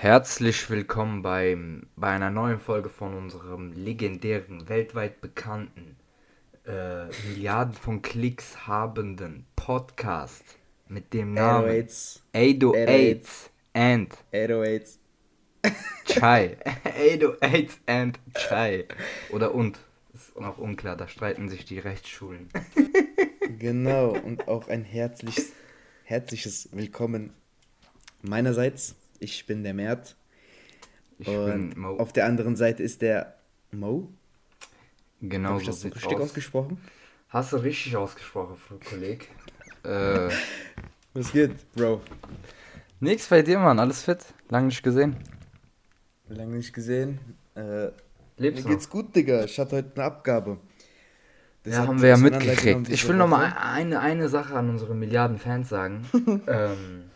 Herzlich willkommen beim, bei einer neuen Folge von unserem legendären, weltweit bekannten, äh, Milliarden von Klicks habenden Podcast mit dem Namen 808s. 808 and 808s. Chai. 808 and Chai. Oder und. Ist noch unklar, da streiten sich die Rechtsschulen. Genau, und auch ein herzliches, herzliches Willkommen meinerseits. Ich bin der Mert. Ich und bin Mo. auf der anderen Seite ist der Mo. Genau Habe ich so das richtig aus. ausgesprochen? Hast du richtig ausgesprochen, Kollege. äh, Was geht, Bro? nix bei dir, Mann. Alles fit? Lang nicht gesehen. Lange nicht gesehen. Äh, Lebst mir geht's gut, Digga. Ich hatte heute eine Abgabe. Das Ja, haben wir ja mitgekriegt. Ich will noch mal Woche. eine, eine Sache an unsere Milliarden Fans sagen. ähm,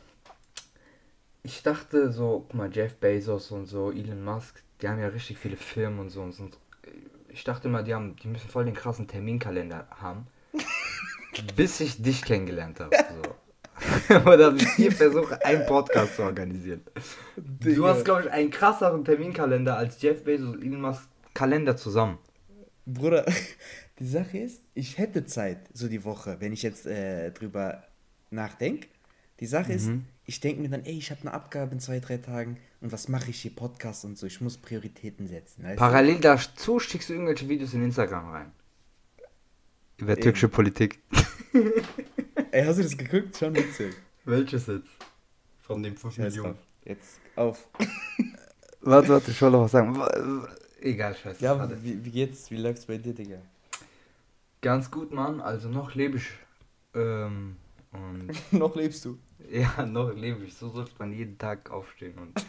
ich dachte so, guck mal, Jeff Bezos und so, Elon Musk, die haben ja richtig viele Firmen und so. Und sind, ich dachte immer, die, haben, die müssen voll den krassen Terminkalender haben. bis ich dich kennengelernt habe. So. Oder mit dir versuche, einen Podcast zu organisieren. Du Digga. hast, glaube ich, einen krasseren Terminkalender als Jeff Bezos und Elon Musk Kalender zusammen. Bruder, die Sache ist, ich hätte Zeit, so die Woche, wenn ich jetzt äh, drüber nachdenke. Die Sache ist, Mhm. Ich denke mir dann, ey, ich habe eine Abgabe in zwei, drei Tagen und was mache ich hier, Podcast und so. Ich muss Prioritäten setzen. weißt du? Parallel dazu schickst du irgendwelche Videos in Instagram rein. Über türkische Politik. Ey, hast du das geguckt? Schon witzig. Welches jetzt? Von den 5 Scheiß drauf. Jetzt auf. Warte, warte, ich wollte noch was sagen. Egal, scheiße. Ja, warte. wie, wie geht's? Wie läuft's bei dir, Digga? Ganz gut, Mann. Also noch lebe ich. Ähm, und Noch lebst du. ja, noch lebe ich. So sollte man jeden Tag aufstehen und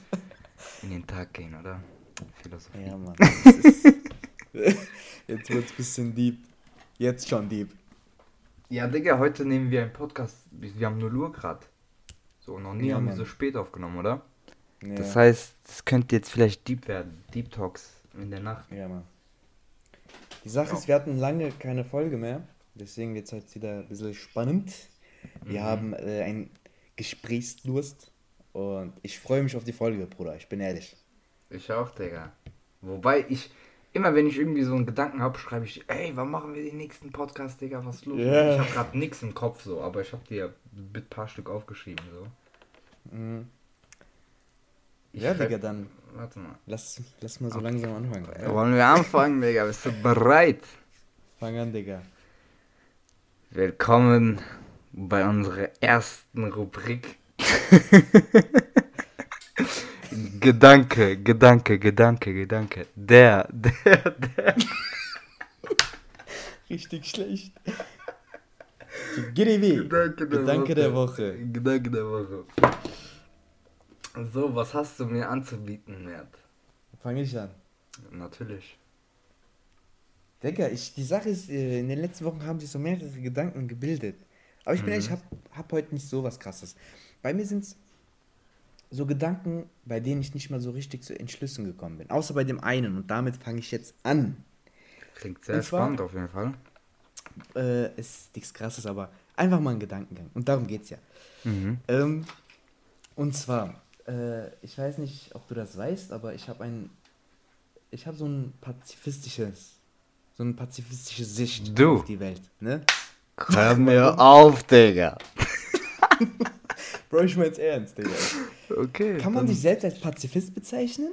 in den Tag gehen, oder? Philosophie. Ja, Mann. ist- Jetzt wird's bisschen deep. Jetzt schon deep. Ja, Digga, heute nehmen wir einen Podcast. Wir haben 0 Uhr gerade. So, noch nie Ja, haben wir Mann. so spät aufgenommen, oder? Ja. Das heißt, es könnte jetzt vielleicht deep werden. Deep Talks in der Nacht. Ja, Mann. Die Sache ist, wir hatten lange keine Folge mehr. Deswegen wird es heute wieder ein bisschen spannend. Wir Mhm. haben äh, einen Gesprächsdurst. Und ich freue mich auf die Folge, Bruder. Ich bin ehrlich. Ich auch, Digga. Wobei ich, immer wenn ich irgendwie so einen Gedanken habe, schreibe ich, ey, wann machen wir den nächsten Podcast, Digga, was ist los? Ja. Ich habe gerade nichts im Kopf so, aber ich habe dir ein paar Stück aufgeschrieben so. Ich Ja, schreib- Digga, dann Warte mal. lass, lass mal so langsam anfangen. Ja? Wollen wir anfangen, Digga? Bist du bereit? Fang an, Digga. Willkommen bei unserer ersten Rubrik. Gedanke, Gedanke, Gedanke, Gedanke. Der, der, der. Richtig schlecht. GDW. Gedanke der Gedanke Woche. der Woche. Gedanke der Woche. So, was hast du mir anzubieten, Mert? Fange ich an. Natürlich. Digga, ich, die Sache ist, äh, in den letzten Wochen haben sich so mehrere Gedanken gebildet. Aber ich bin Mhm. ehrlich, ich hab, hab heute nicht so was krasses. Bei mir sind es so Gedanken, bei denen ich nicht mal so richtig zu Entschlüssen gekommen bin. Außer bei dem einen und damit fange ich jetzt an. Klingt sehr zwar- spannend auf jeden Fall. Äh, ist nichts krasses, aber einfach mal ein Gedankengang. Und darum geht's ja. Mhm. Ähm, und zwar, äh, ich weiß nicht, ob du das weißt, aber ich habe ein, ich habe so ein pazifistisches, so eine pazifistische Sicht Du. auf die Welt, ne? Hör mir auf, Digga. Bro, ich mein's ernst, Digga. Okay. Kann man sich selbst als Pazifist bezeichnen?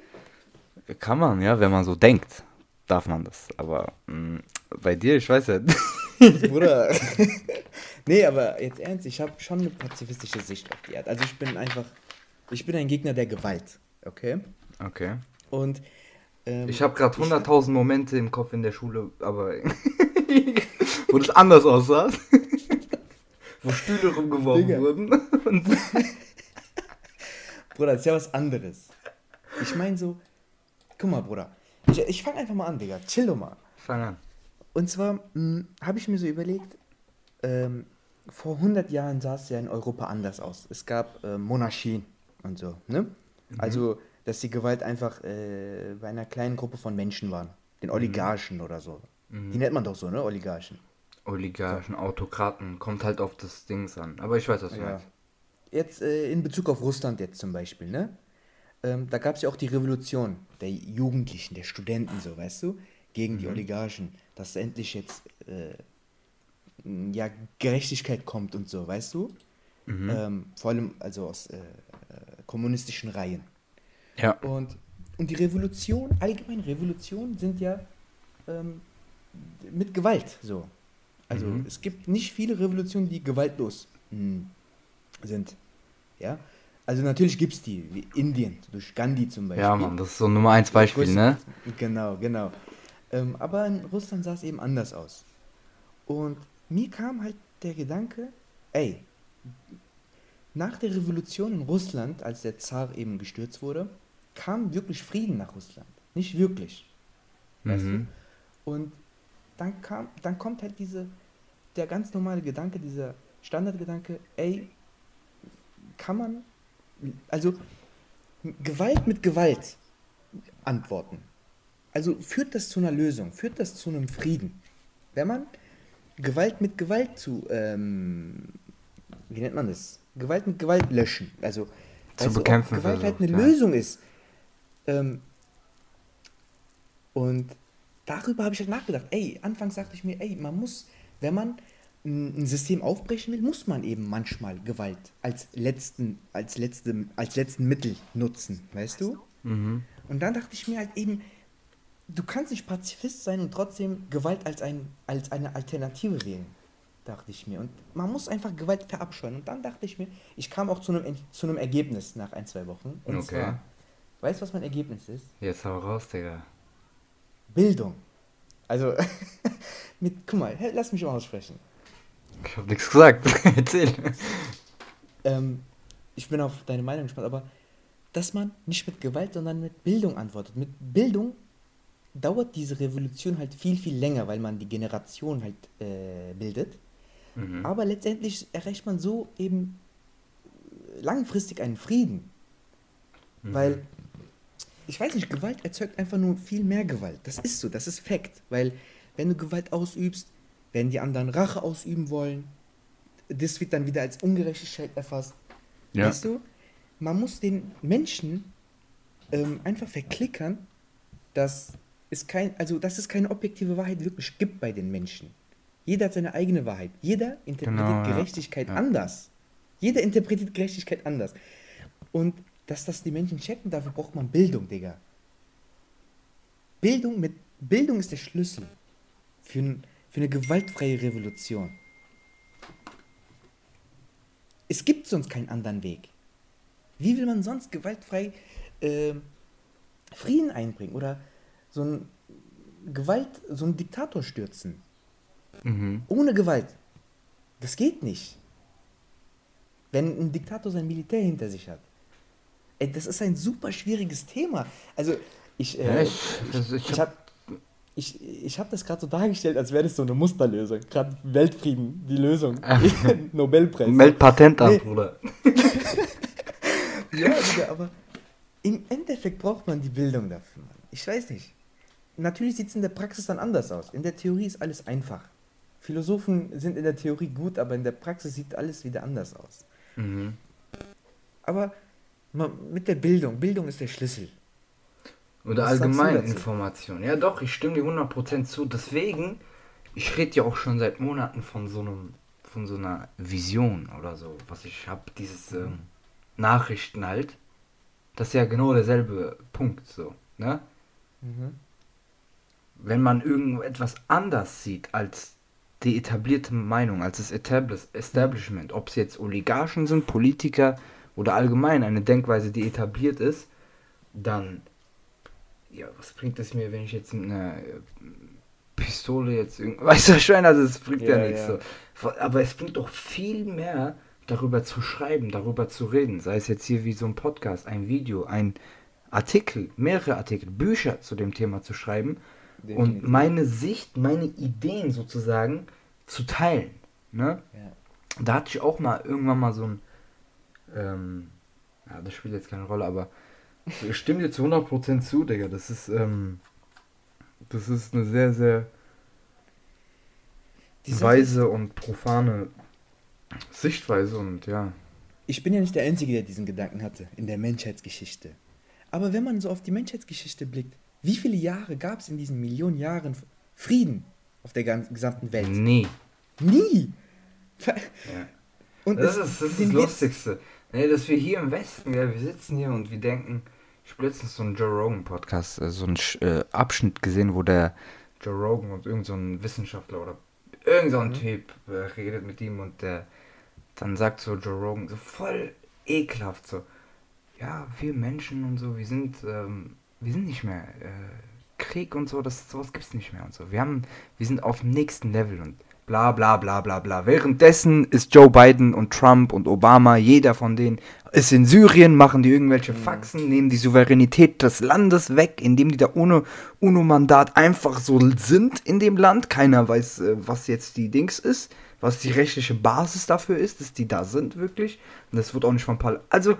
Kann man, ja, wenn man so denkt, darf man das. Aber mh, bei dir, ich weiß ja. Bruder. nee, aber jetzt ernst, ich habe schon eine pazifistische Sicht auf die Erde. Also ich bin einfach, ich bin ein Gegner der Gewalt, okay? Okay. Und ähm, Ich habe gerade 100.000 Momente im Kopf in der Schule, aber wo das anders aussah. wo Stühle rumgeworfen Digga. wurden. Und Bruder, das ist ja was anderes. Ich meine so, guck mal, Bruder. Ich, ich fange einfach mal an, Digga. Chill doch mal. Fang an. Und zwar habe ich mir so überlegt, ähm, vor 100 Jahren sah es ja in Europa anders aus. Es gab äh, Monarchien und so, ne? Also, dass die Gewalt einfach äh, bei einer kleinen Gruppe von Menschen waren. Den Oligarchen oder so. Die nennt man doch so, ne? Oligarchen. Oligarchen, Autokraten, kommt halt auf das Dings an. Aber ich weiß, was du Ja. meinst. Jetzt äh, in Bezug auf Russland jetzt zum Beispiel, ne? ähm, da gab es ja auch die Revolution der Jugendlichen, der Studenten, so, weißt du, gegen die Oligarchen, dass endlich jetzt äh, ja, Gerechtigkeit kommt und so, weißt du? Ähm, vor allem also aus äh, äh, kommunistischen Reihen. Ja. Und, und die Revolution, allgemein Revolutionen sind ja ähm, mit Gewalt so. Also Mhm. es gibt nicht viele Revolutionen, die gewaltlos mh, sind. Ja. Also natürlich gibt es die, wie Indien, durch Gandhi zum Beispiel. Ja, Mann, das ist so ein Nummer 1 Beispiel, ne? Genau, genau. Ähm, aber in Russland sah es eben anders aus. Und mir kam halt der Gedanke, ey, nach der Revolution in Russland, als der Zar eben gestürzt wurde, kam wirklich Frieden nach Russland. Nicht wirklich. Weißt Mhm. du? Und dann kam, dann kommt halt diese, der ganz normale Gedanke, dieser Standardgedanke, ey, kann man, also Gewalt mit Gewalt antworten. Also führt das zu einer Lösung, führt das zu einem Frieden. Wenn man Gewalt mit Gewalt zu, ähm, wie nennt man das? Gewalt mit Gewalt löschen. Also Zu weißt du, bekämpfen Gewalt halt eine versucht, ja. Lösung ist. Ähm, und darüber habe ich halt nachgedacht. Ey, anfangs sagte ich mir, ey, man muss, wenn man ein System aufbrechen will, muss man eben manchmal Gewalt als letzten, als letzte, als letzten Mittel nutzen, weißt du? Mhm. Und dann dachte ich mir halt eben, du kannst nicht Pazifist sein und trotzdem Gewalt als, ein, als eine Alternative wählen, dachte ich mir. Und man muss einfach Gewalt verabscheuen. Und dann dachte ich mir, ich kam auch zu einem, zu einem Ergebnis nach ein, zwei Wochen. Und Okay. zwar, weißt du, was mein Ergebnis ist? Jetzt hau raus, Digga. Bildung. Also, mit, guck mal, lass mich mal aussprechen. Ich hab nichts gesagt. Erzähl. Ähm, ich bin auf deine Meinung gespannt, aber dass man nicht mit Gewalt, sondern mit Bildung antwortet. Mit Bildung dauert diese Revolution halt viel, viel länger, weil man die Generation halt äh, bildet. Mhm. Aber letztendlich erreicht man so eben langfristig einen Frieden. Mhm. Weil, ich weiß nicht, Gewalt erzeugt einfach nur viel mehr Gewalt. Das ist so, das ist Fakt. Weil, wenn du Gewalt ausübst, werden die anderen Rache ausüben wollen. Das wird dann wieder als Ungerechtigkeit erfasst. Ja. Weißt du, man muss den Menschen ähm, einfach verklickern, dass es kein, also dass es keine objektive Wahrheit wirklich gibt bei den Menschen. Jeder hat seine eigene Wahrheit. Jeder interpretiert Genau. Gerechtigkeit Ja. anders. Jeder interpretiert Gerechtigkeit anders. Und dass das die Menschen checken, dafür braucht man Bildung, Digga. Bildung mit Bildung ist der Schlüssel für, ein, für eine gewaltfreie Revolution. Es gibt sonst keinen anderen Weg. Wie will man sonst gewaltfrei ähm, Frieden einbringen oder so ein Gewalt, so einen Diktator stürzen? Mhm. Ohne Gewalt. Das geht nicht. Wenn ein Diktator sein Militär hinter sich hat. Ey, das ist ein super schwieriges Thema. Also, ich, äh, ich- also ich ich hab- habe ich, ich hab das gerade so dargestellt, als wäre das so eine Musterlösung. Gerade Weltfrieden, die Lösung. Nobelpreis. Meld Patent an, Nee. Bruder. Ja, Digga, aber im Endeffekt braucht man die Bildung dafür. Mann. Ich weiß nicht. Natürlich sieht es in der Praxis dann anders aus. In der Theorie ist alles einfach. Philosophen sind in der Theorie gut, aber in der Praxis sieht alles wieder anders aus. Mhm. Aber mit der Bildung, Bildung ist der Schlüssel. Oder Was sagst du allgemein dazu? Information. Ja, doch, ich stimme dir 100% zu. Deswegen, ich rede ja auch schon seit Monaten von so einem, von so einer Vision oder so, was ich habe, dieses ähm, Nachrichten halt. Das ist ja genau derselbe Punkt, so, ne? Mhm. Wenn man irgendetwas anders sieht als die etablierte Meinung, als das Establish Establishment, ob es jetzt Oligarchen sind, Politiker oder allgemein eine Denkweise, die etabliert ist, dann, ja, was bringt es mir, wenn ich jetzt mit einer äh, Pistole jetzt irgend, weißt du, schon, also es bringt ja, Ja, nichts ja. so. Aber es bringt doch viel mehr, darüber zu schreiben, darüber zu reden, sei es jetzt hier wie so ein Podcast, ein Video, ein Artikel, mehrere Artikel, Bücher zu dem Thema zu schreiben und Definitiv. meine Sicht, meine Ideen sozusagen zu teilen. Ne? Ja. Da hatte ich auch mal irgendwann mal so ein, ähm, ja, das spielt jetzt keine Rolle, aber ich stimme dir zu 100% zu, Digga. Das ist, ähm, das ist eine sehr, sehr weise und profane Sichtweise und ja. Ich bin ja nicht der Einzige, der diesen Gedanken hatte in der Menschheitsgeschichte. Aber wenn man so auf die Menschheitsgeschichte blickt, wie viele Jahre gab es in diesen Millionen Jahren Frieden auf der ganzen, gesamten Welt? Nie. Nie! Ja. Und das ist das, ist das Lustigste. Nee, dass wir hier im Westen, ja, wir sitzen hier und wir denken, ich habe letztens so einen Joe Rogan Podcast, äh, so einen äh, Abschnitt gesehen, wo der Joe Rogan und irgend so ein Wissenschaftler oder irgend so ein mhm. Typ äh, redet mit ihm und der dann sagt so Joe Rogan so voll ekelhaft so, ja, wir Menschen und so, wir sind, ähm, wir sind nicht mehr äh, Krieg und so, das sowas gibt's nicht mehr und so. Wir haben, wir sind auf dem nächsten Level und bla bla bla bla bla. Währenddessen ist Joe Biden und Trump und Obama, jeder von denen ist in Syrien, machen die irgendwelche mhm. Faxen, nehmen die Souveränität des Landes weg, indem die da ohne UNO-Mandat einfach so sind in dem Land. Keiner weiß, äh, was jetzt die Dings ist, was die rechtliche Basis dafür ist, dass die da sind wirklich. Und das wird auch nicht von Pal. Also,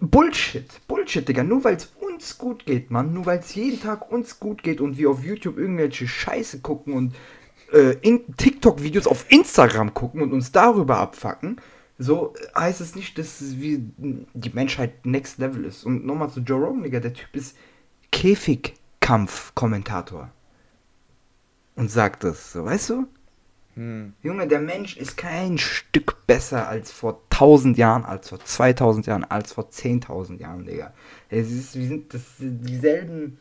Bullshit, Bullshit, Digga. Nur weil es uns gut geht, Mann. Nur weil es jeden Tag uns gut geht und wir auf YouTube irgendwelche Scheiße gucken und äh, TikTok-Videos auf Instagram gucken und uns darüber abfacken, so heißt es nicht, dass wie die Menschheit next level ist. Und nochmal zu Joe Rogan, Digga, der Typ ist Käfigkampf-Kommentator. Und sagt das, so, weißt du? Hm. Junge, der Mensch ist kein Stück besser als vor 1000 Jahren, als vor 2000 Jahren, als vor 10.000 Jahren, Digga. Es ist, wir sind das, dieselben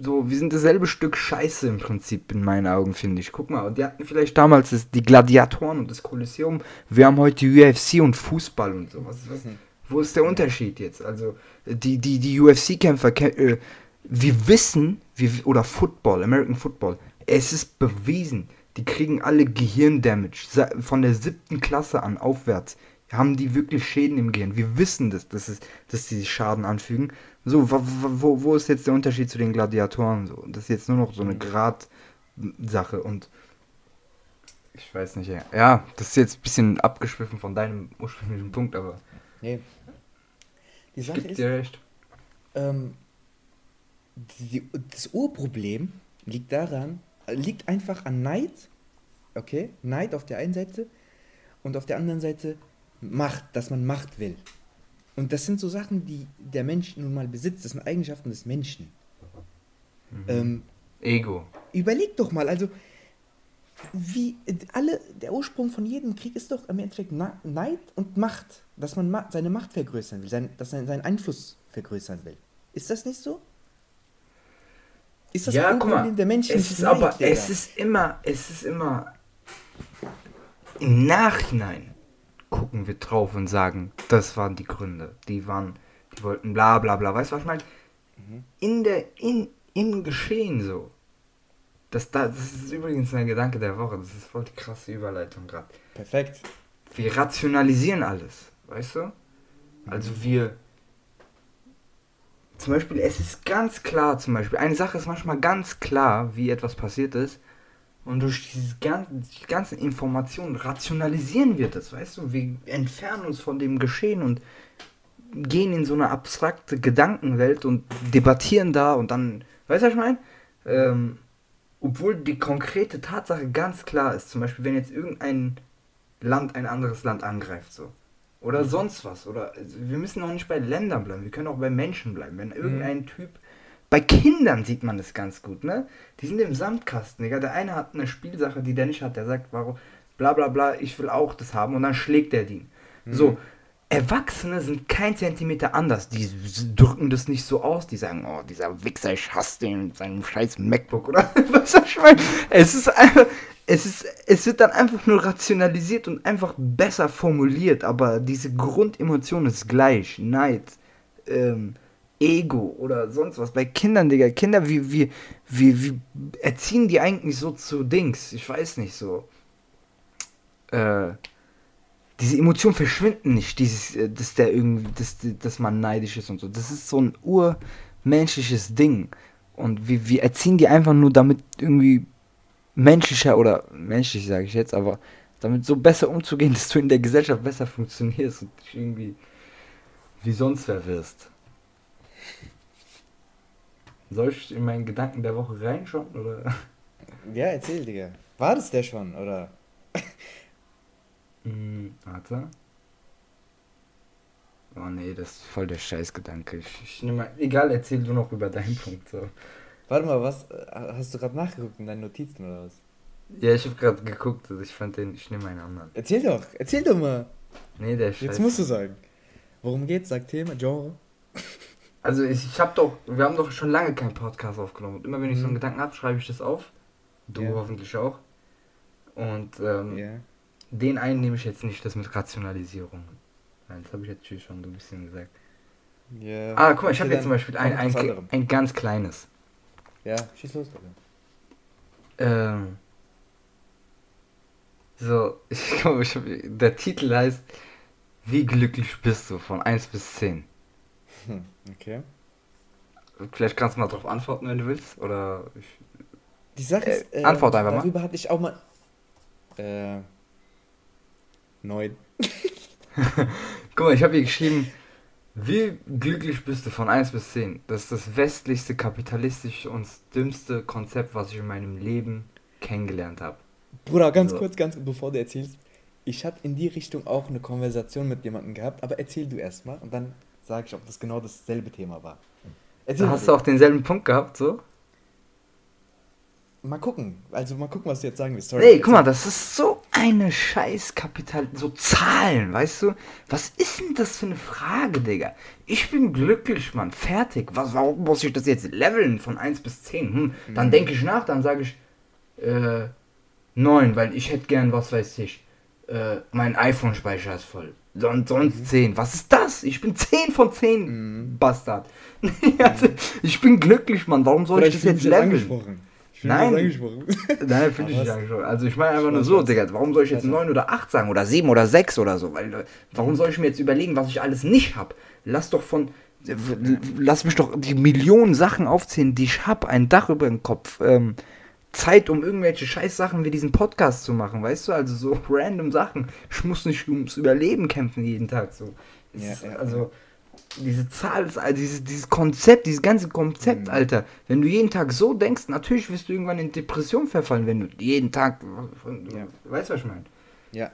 so, wir sind dasselbe Stück Scheiße im Prinzip in meinen Augen, finde ich. Guck mal, die hatten vielleicht damals das, die Gladiatoren und das Kolosseum. Wir haben heute UFC und Fußball und sowas. Was, wo ist der Unterschied jetzt? Also, die, die, die UFC-Kämpfer, äh, wir wissen, wir, oder Football, American Football, es ist bewiesen, die kriegen alle Gehirndamage. Von der siebten Klasse an aufwärts haben die wirklich Schäden im Gehirn. Wir wissen das, dass, es, dass die Schaden anfügen. So, wo, wo, wo ist jetzt der Unterschied zu den Gladiatoren? So, das ist jetzt nur noch so eine Grad-Sache und ich weiß nicht, ja. ja, das ist jetzt ein bisschen abgeschwiffen von deinem ursprünglichen Punkt, aber. Nee. Die Sache ist. Dir recht. Ähm, die, das Urproblem liegt daran, liegt einfach an Neid, okay? Neid auf der einen Seite und auf der anderen Seite Macht, dass man Macht will. Und das sind so Sachen, die der Mensch nun mal besitzt. Das sind Eigenschaften des Menschen. Mhm. Ähm, Ego. Überleg doch mal, also wie alle, der Ursprung von jedem Krieg ist doch im Endeffekt Neid und Macht, dass man ma seine Macht vergrößern will, sein, dass er seinen Einfluss vergrößern will. Ist das nicht so? Ist das ja, guck mal, der Menschen? Es ist Neid, aber, es ist immer, es ist immer im Nachhinein gucken wir drauf und sagen, das waren die Gründe. Die waren, die wollten bla bla bla. Weißt du, was ich meine? Mhm. In der, in, im Geschehen so. Das, das ist übrigens ein Gedanke der Woche. Das ist voll die krasse Überleitung gerade. Perfekt. Wir rationalisieren alles, weißt du? Also wir. Zum Beispiel, es ist ganz klar, zum Beispiel, eine Sache ist manchmal ganz klar, wie etwas passiert ist. Und durch diese ganzen, Informationen rationalisieren wir das, weißt du? Wir entfernen uns von dem Geschehen und gehen in so eine abstrakte Gedankenwelt und debattieren da und dann, weißt du, was ich meine? Ähm, obwohl die konkrete Tatsache ganz klar ist, zum Beispiel, wenn jetzt irgendein Land ein anderes Land angreift, so. Oder sonst was. Oder wir müssen auch nicht bei Ländern bleiben, wir können auch bei Menschen bleiben. Wenn irgendein Typ bei Kindern sieht man das ganz gut, ne? Die sind im Sandkasten, Digga. Der eine hat eine Spielsache, die der nicht hat. Der sagt, warum, bla bla bla, ich will auch das haben. Und dann schlägt er die. Mhm. So, Erwachsene sind kein Zentimeter anders. Die drücken das nicht so aus. Die sagen, oh, dieser Wichser, ich hasse den mit seinem scheiß MacBook oder was ich meine? Es ist einfach, es ist, es wird dann einfach nur rationalisiert und einfach besser formuliert. Aber diese Grundemotion ist gleich. Neid, ähm, Ego oder sonst was. Bei Kindern, Digga, Kinder, wie, wie, wie, wie erziehen die eigentlich so zu Dings? Ich weiß nicht so. Äh, diese Emotionen verschwinden nicht, dieses, äh, dass der irgendwie, dass, dass man neidisch ist und so. Das ist so ein urmenschliches Ding. Und wir, wir erziehen die einfach nur damit irgendwie menschlicher oder menschlich sage ich jetzt, aber damit so besser umzugehen, dass du in der Gesellschaft besser funktionierst und irgendwie wie sonst wer wirst. Soll ich in meinen Gedanken der Woche reinschauen, oder? Ja, erzähl, Digga. War das der schon, oder? hm, warte. Oh nee, das ist voll der Scheißgedanke. Ich, ich nehme mal, egal, erzähl du noch über deinen Punkt. So. Warte mal, was äh, hast du gerade nachgeguckt in deinen Notizen oder was? Ja, ich habe gerade geguckt, also ich fand den, ich nehme einen anderen. Erzähl doch, erzähl doch mal. Nee, der ist Jetzt musst du sagen. Worum geht's? Sag Thema, Genre. Also ich, ich habe doch, wir haben doch schon lange keinen Podcast aufgenommen. Und immer wenn ich so einen Mhm. Gedanken habe, schreibe ich das auf. Du Ja. hoffentlich auch. Und ähm, Ja. den einen nehme ich jetzt nicht, das mit Rationalisierung. Nein, das habe ich jetzt schon so ein bisschen gesagt. Ja. Ah, guck mal, ich habe jetzt zum Beispiel ein, ein, ein ganz kleines. Ja, schieß los. Ähm, so, ich glaube, ich hab, der Titel heißt Wie glücklich bist du von 1 bis 10? Hm, okay. Vielleicht kannst du mal drauf antworten, wenn du willst. Oder ich, Die Sache Äh, ist, äh, antwort einfach mal. darüber hatte ich auch mal. Äh. Neun. Guck mal, ich habe hier geschrieben, wie glücklich bist du von 1 bis 10? Das ist das westlichste, kapitalistische und dümmste Konzept, was ich in meinem Leben kennengelernt habe. Bruder, ganz So. kurz, ganz bevor du erzählst. Ich habe in die Richtung auch eine Konversation mit jemandem gehabt, aber erzähl du erst mal und dann sage ich, ob das genau dasselbe Thema war. Erzähl hast du auch denselben Punkt gehabt, so? Mal gucken. Also mal gucken, was du jetzt sagen willst. Sorry. Nee, guck mal, das ist so eine scheiß Kapital, so Zahlen, weißt du? Was ist denn das für eine Frage, Digga? Ich bin glücklich, Mann, fertig. Was, warum muss ich das jetzt leveln von 1 bis 10? Hm, dann Mhm. denke ich nach, dann sage ich äh, 9, weil ich hätte gern, was weiß ich, äh, mein iPhone-Speicher ist voll. Sonst, sonst 10. Was ist das? Ich bin 10 von 10, Mhm. Bastard. also, ich bin glücklich, Mann. Warum soll Oder ich das jetzt leveln? angesprochen. Nein. angesprochen. Nein, finde ich nicht angeschaut. Also ich meine einfach nur so. Digga, warum soll ich jetzt Also- 9 oder 8 sagen oder 7 oder 6 oder so? Weil, warum soll ich mir jetzt überlegen, was ich alles nicht habe? Lass doch von, lass mich doch die Millionen Sachen aufzählen, die ich habe. Ein Dach über dem Kopf, ähm, Zeit, um irgendwelche Scheißsachen wie diesen Podcast zu machen, weißt du? Also so random Sachen. Ich muss nicht ums Überleben kämpfen jeden Tag so. Ja, ist, ja, also diese Zahl ist, also dieses, dieses Konzept, dieses ganze Konzept, Mhm. Alter. Wenn du jeden Tag so denkst, natürlich wirst du irgendwann in Depression verfallen, wenn du jeden Tag. Ja. Weißt du, was ich meine? Ja.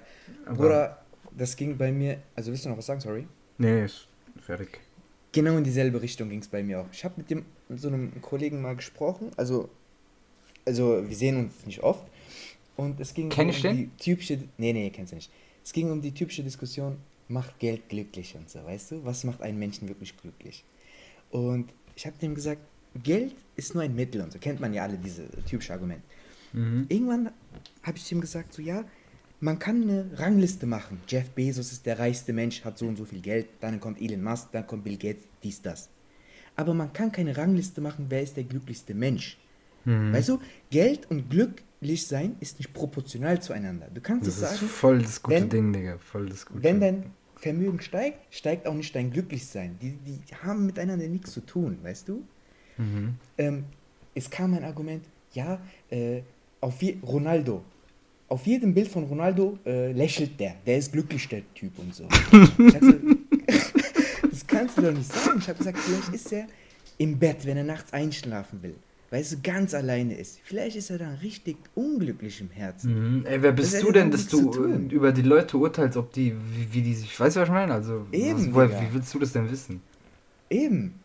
Aber- Bruder, das ging bei mir. Also willst du noch was sagen? Sorry. Nee, ist fertig. Genau in dieselbe Richtung ging es bei mir auch. Ich habe mit dem mit so einem Kollegen mal gesprochen. Also, also wir sehen uns nicht oft. Und es ging Kenn ich um den? die typische. Nee, nee, kennst du nicht. Es ging um die typische Diskussion, macht Geld glücklich und so, weißt du? Was macht einen Menschen wirklich glücklich? Und ich habe dem gesagt, Geld ist nur ein Mittel und so. Kennt man ja alle diese typische Argument. Mhm. Irgendwann habe ich ihm gesagt, so ja, man kann eine Rangliste machen. Jeff Bezos ist der reichste Mensch, hat so und so viel Geld, dann kommt Elon Musk, dann kommt Bill Gates, dies, das. Aber man kann keine Rangliste machen, wer ist der glücklichste Mensch. Mhm. Weißt du, Geld und glücklich sein ist nicht proportional zueinander. Du kannst Das es ist sagen, voll das gute wenn- Ding, Digga. Voll das gute wenn dein Vermögen steigt, steigt auch nicht dein Glücklichsein. Die, die haben miteinander nichts zu tun, weißt du? Mhm. ähm, es kam ein Argument, ja, äh, auf je Ronaldo. Auf jedem Bild von Ronaldo äh, lächelt der. Der ist glücklich, der Typ und so. So das kannst du doch nicht sagen. Ich habe gesagt, vielleicht ist er im Bett, wenn er nachts einschlafen will. Weil er so ganz alleine ist. Vielleicht ist er dann richtig unglücklich im Herzen. Mhm. Ey, wer bist Das du denn, dass du äh, über die Leute urteilst, ob die, wie, wie die sich, weißt du, was ich meine? Also, Eben, was, woher, wie willst du das denn wissen? Eben.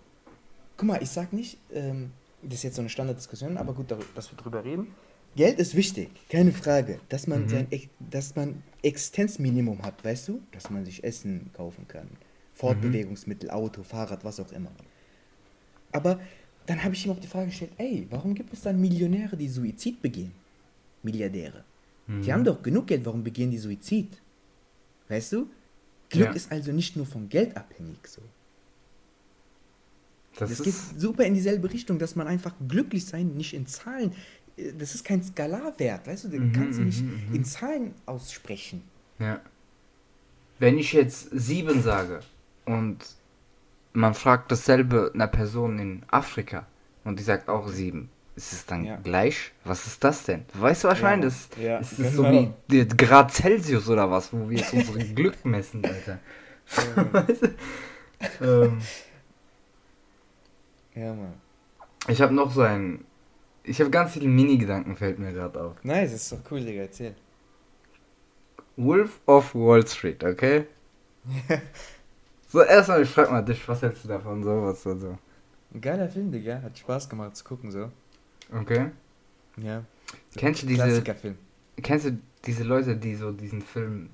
Guck mal, ich sag nicht, ähm, das ist jetzt so eine Standarddiskussion, aber gut, dass wir drüber reden. Geld ist wichtig, keine Frage. Dass man, Mhm. sein, dass man Existenzminimum hat, weißt du? Dass man sich Essen kaufen kann. Fortbewegungsmittel, Auto, Fahrrad, was auch immer. Aber dann habe ich ihm auch die Frage gestellt, ey, warum gibt es dann Millionäre, die Suizid begehen? Milliardäre. Mhm. Die haben doch genug Geld, warum begehen die Suizid? Weißt du? Glück Ja. ist also nicht nur vom Geld abhängig so. Das, Das geht super in dieselbe Richtung, dass man einfach glücklich sein, nicht in Zahlen. äh, Das ist kein Skalarwert, weißt du, den Mhm, kannst du nicht mhm, mhm. in Zahlen aussprechen. Ja. Wenn ich jetzt sieben sage und man fragt dasselbe einer Person in Afrika und die sagt auch sieben, ist es dann Ja. gleich? Was ist das denn? Weißt du, was ich Ja, meine? Das, ja, ist genau. so wie Grad Celsius oder was, wo wir jetzt unsere Glück messen, Alter. Weißt du? ähm, Ja, Mann. ich habe noch so ein. Ich habe ganz viele Mini-Gedanken, fällt mir gerade auf. Nice, das ist doch cool, Digga, erzähl. Wolf of Wall Street, okay? So, erstmal, ich frag mal dich, was hältst du davon, so, was so, so. Ein geiler Film, Digga. Hat Spaß gemacht zu gucken, so. Okay. Ja. So Kennst du diese, kennst du diese Leute, die so diesen Film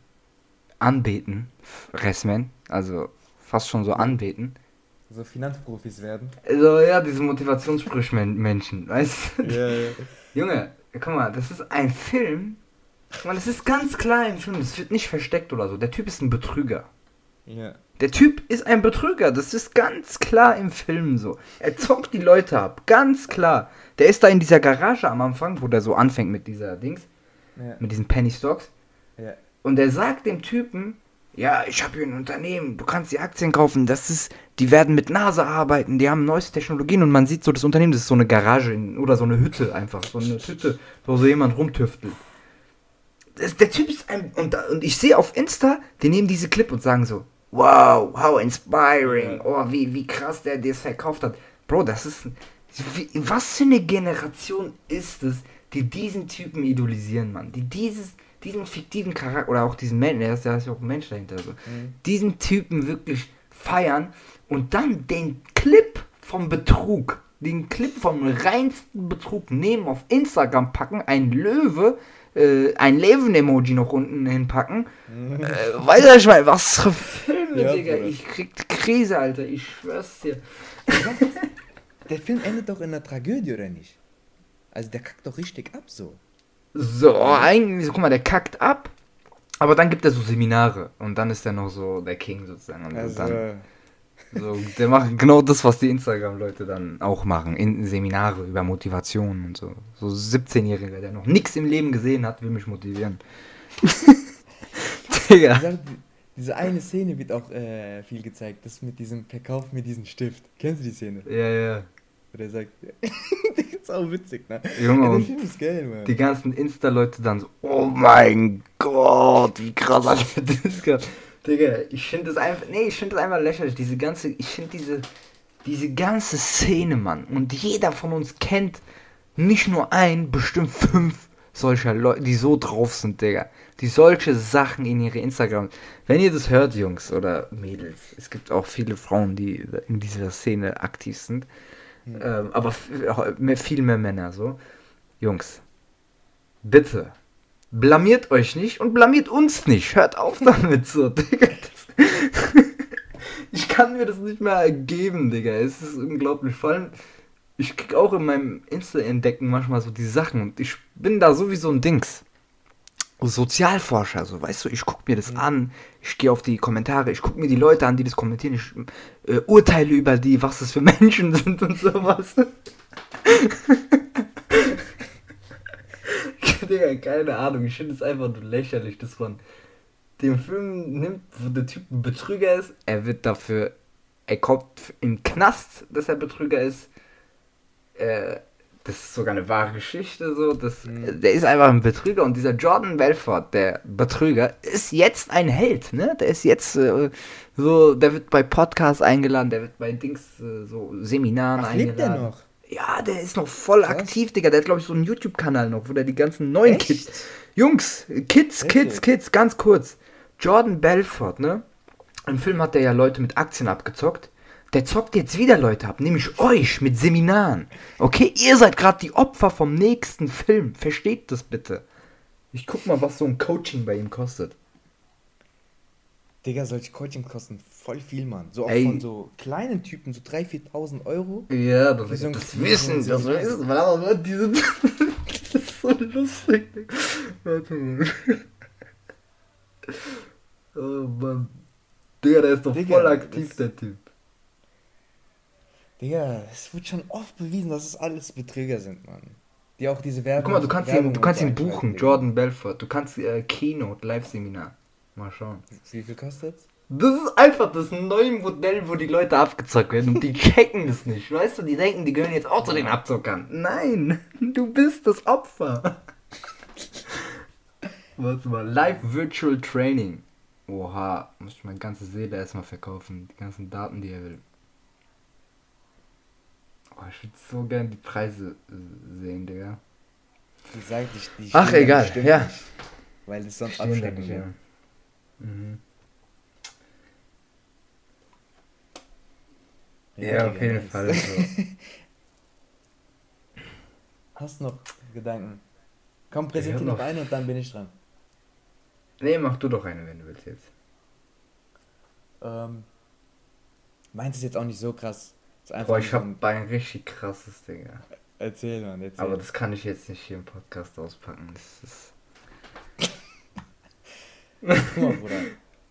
anbeten? Restman, also fast schon so anbeten. So Finanzprofis werden. Also, ja, diese Motivationssprüchmenschen, weißt du? Ja, ja. Junge, guck mal, das ist ein Film. Guck mal, das ist ganz klar im Film, das wird nicht versteckt oder so. Der Typ ist ein Betrüger. Ja. Der Typ ist ein Betrüger, das ist ganz klar im Film so. Er zockt die Leute ab, ganz klar. Der ist da in dieser Garage am Anfang, wo der so anfängt mit dieser Dings, Ja. mit diesen Penny Stocks. Ja. Und er sagt dem Typen, ja, ich habe hier ein Unternehmen, du kannst die Aktien kaufen, das ist, die werden mit NASA arbeiten, die haben neueste Technologien und man sieht so das Unternehmen, das ist so eine Garage in, oder so eine Hütte einfach, so eine Hütte, wo so jemand rumtüftelt. Das, der Typ ist ein, und, und ich sehe auf Insta, die nehmen diese Clip und sagen so, wow, how inspiring, oh, wie, wie krass der das verkauft hat. Bro, das ist, wie, was für eine Generation ist es, die diesen Typen idolisieren, Mann, die dieses, diesen fiktiven Charakter, oder auch diesen Menschen, der ist, da ist ja auch ein Mensch dahinter, so, Mhm. diesen Typen wirklich feiern und dann den Clip vom Betrug, den Clip vom reinsten Betrug nehmen, auf Instagram packen, ein Löwe, äh, ein Löwen-Emoji noch unten hinpacken. Äh, weißt du, ich meine, was für Filme, Ja, Digga. Bruder. Ich krieg die Krise, Alter, ich schwör's dir. Der Film endet doch in einer Tragödie, oder nicht? Also der kackt doch richtig ab so. So, eigentlich, so, guck mal, der kackt ab. Aber dann gibt er so Seminare und dann ist er noch so der King sozusagen. Und Also, dann, So, der macht genau das, was die Instagram-Leute dann auch machen. In Seminare über Motivation und so. So 17-Jähriger, der noch nichts im Leben gesehen hat, will mich motivieren. Digga. Diese eine Szene wird auch äh, viel gezeigt. Das mit diesem Verkauf mit diesem Stift. Kennst du die Szene? Ja, ja. Wo der sagt, das ist auch witzig, ne? Junge, ja, der Film ist geil, Mann. die ganzen Insta-Leute dann so, oh mein Gott, wie krass hat er das gehabt. Digga, ich finde das einfach, nee, ich finde das einfach lächerlich. Diese ganze, ich finde diese, diese ganze Szene, Mann. Und jeder von uns kennt nicht nur ein, bestimmt fünf solcher Leute, die so drauf sind, Digga. Die solche Sachen in ihre Instagram. Wenn ihr das hört, Jungs oder Mädels, es gibt auch viele Frauen, die in dieser Szene aktiv sind. Ähm, aber viel mehr Männer so. Jungs, bitte, blamiert euch nicht und blamiert uns nicht. Hört auf damit so, Digga. Ich kann mir das nicht mehr geben, Digga. Es ist unglaublich. Vor allem, ich krieg auch in meinem Insta-Entdecken manchmal so die Sachen und ich bin da sowieso ein Dings. Sozialforscher, so weißt du, ich guck mir das an, ich gehe auf die Kommentare, ich guck mir die Leute an, die das kommentieren, ich äh, urteile über die, was das für Menschen sind und sowas. Digga, keine Ahnung, ich finde es einfach nur lächerlich, dass man den Film nimmt, wo der Typ ein Betrüger ist, er wird dafür, er kommt in den Knast, dass er Betrüger ist, äh, das ist sogar eine wahre Geschichte, so, das, Mhm. der ist einfach ein Betrüger und dieser Jordan Belfort, der Betrüger, ist jetzt ein Held, ne, der ist jetzt äh, so, der wird bei Podcasts eingeladen, der wird bei Dings, äh, so Seminaren Ach, eingeladen. lebt der noch? Ja, der ist noch voll Krass. aktiv, Digga. Der hat, glaube ich, so einen YouTube-Kanal noch, wo der die ganzen neuen Echt? Kids. Jungs, Kids, Echt Kids? Kids, ganz kurz. Jordan Belfort, ne? Im Film hat er ja Leute mit Aktien abgezockt. Der zockt jetzt wieder Leute ab, nämlich euch mit Seminaren. Okay, ihr seid gerade die Opfer vom nächsten Film. Versteht das bitte. Ich guck mal, was so ein Coaching bei ihm kostet. Digga, solche Coaching kosten voll viel, Mann. So auch Ey. von so kleinen Typen, so 3.000, 4.000 Euro. Ja, das, Wie so das so wissen, ein das wissen, aber die sind, das ist so lustig. Digga. Warte mal. Oh Mann. Digga, der ist doch Digga, voll aktiv, das- der Typ. Digga, es wird schon oft bewiesen, dass es alles Betrüger sind, Mann. Die auch diese Werbung. Guck mal, du kannst ihn, Werbung du und kannst ihn buchen, Digga. Jordan Belfort. Du kannst äh, Keynote, Live-Seminar. Mal schauen. Wie viel kostet's? Das ist einfach das neue Modell, wo die Leute abgezockt werden und die checken es nicht. Weißt du, die denken, die gehören jetzt auch zu den Abzockern. Nein, du bist das Opfer. Warte mal, Live Virtual Training. Oha, muss ich meine ganze Seele erstmal verkaufen. Die ganzen Daten, die er will. Oh, ich würde so gern die Preise äh, sehen, Digga. Die sagt ich, die Ach, egal, ja. Nicht, weil es sonst Stehen da abschrecken nicht, wäre. ja. Mhm. Ja, auf jeden. Fall. So. Hast du noch Gedanken? Komm, Ich präsentier hab noch noch- einen und dann bin ich dran. Nee, mach du doch eine, wenn du willst jetzt. Ähm, meins ist jetzt auch nicht so krass. Boah, ich so hab ein- richtig krasses Ding. ja. Erzähl, Mann, erzähl. Aber das kann ich jetzt nicht hier im Podcast auspacken. Das ist. Guck mal, Bruder.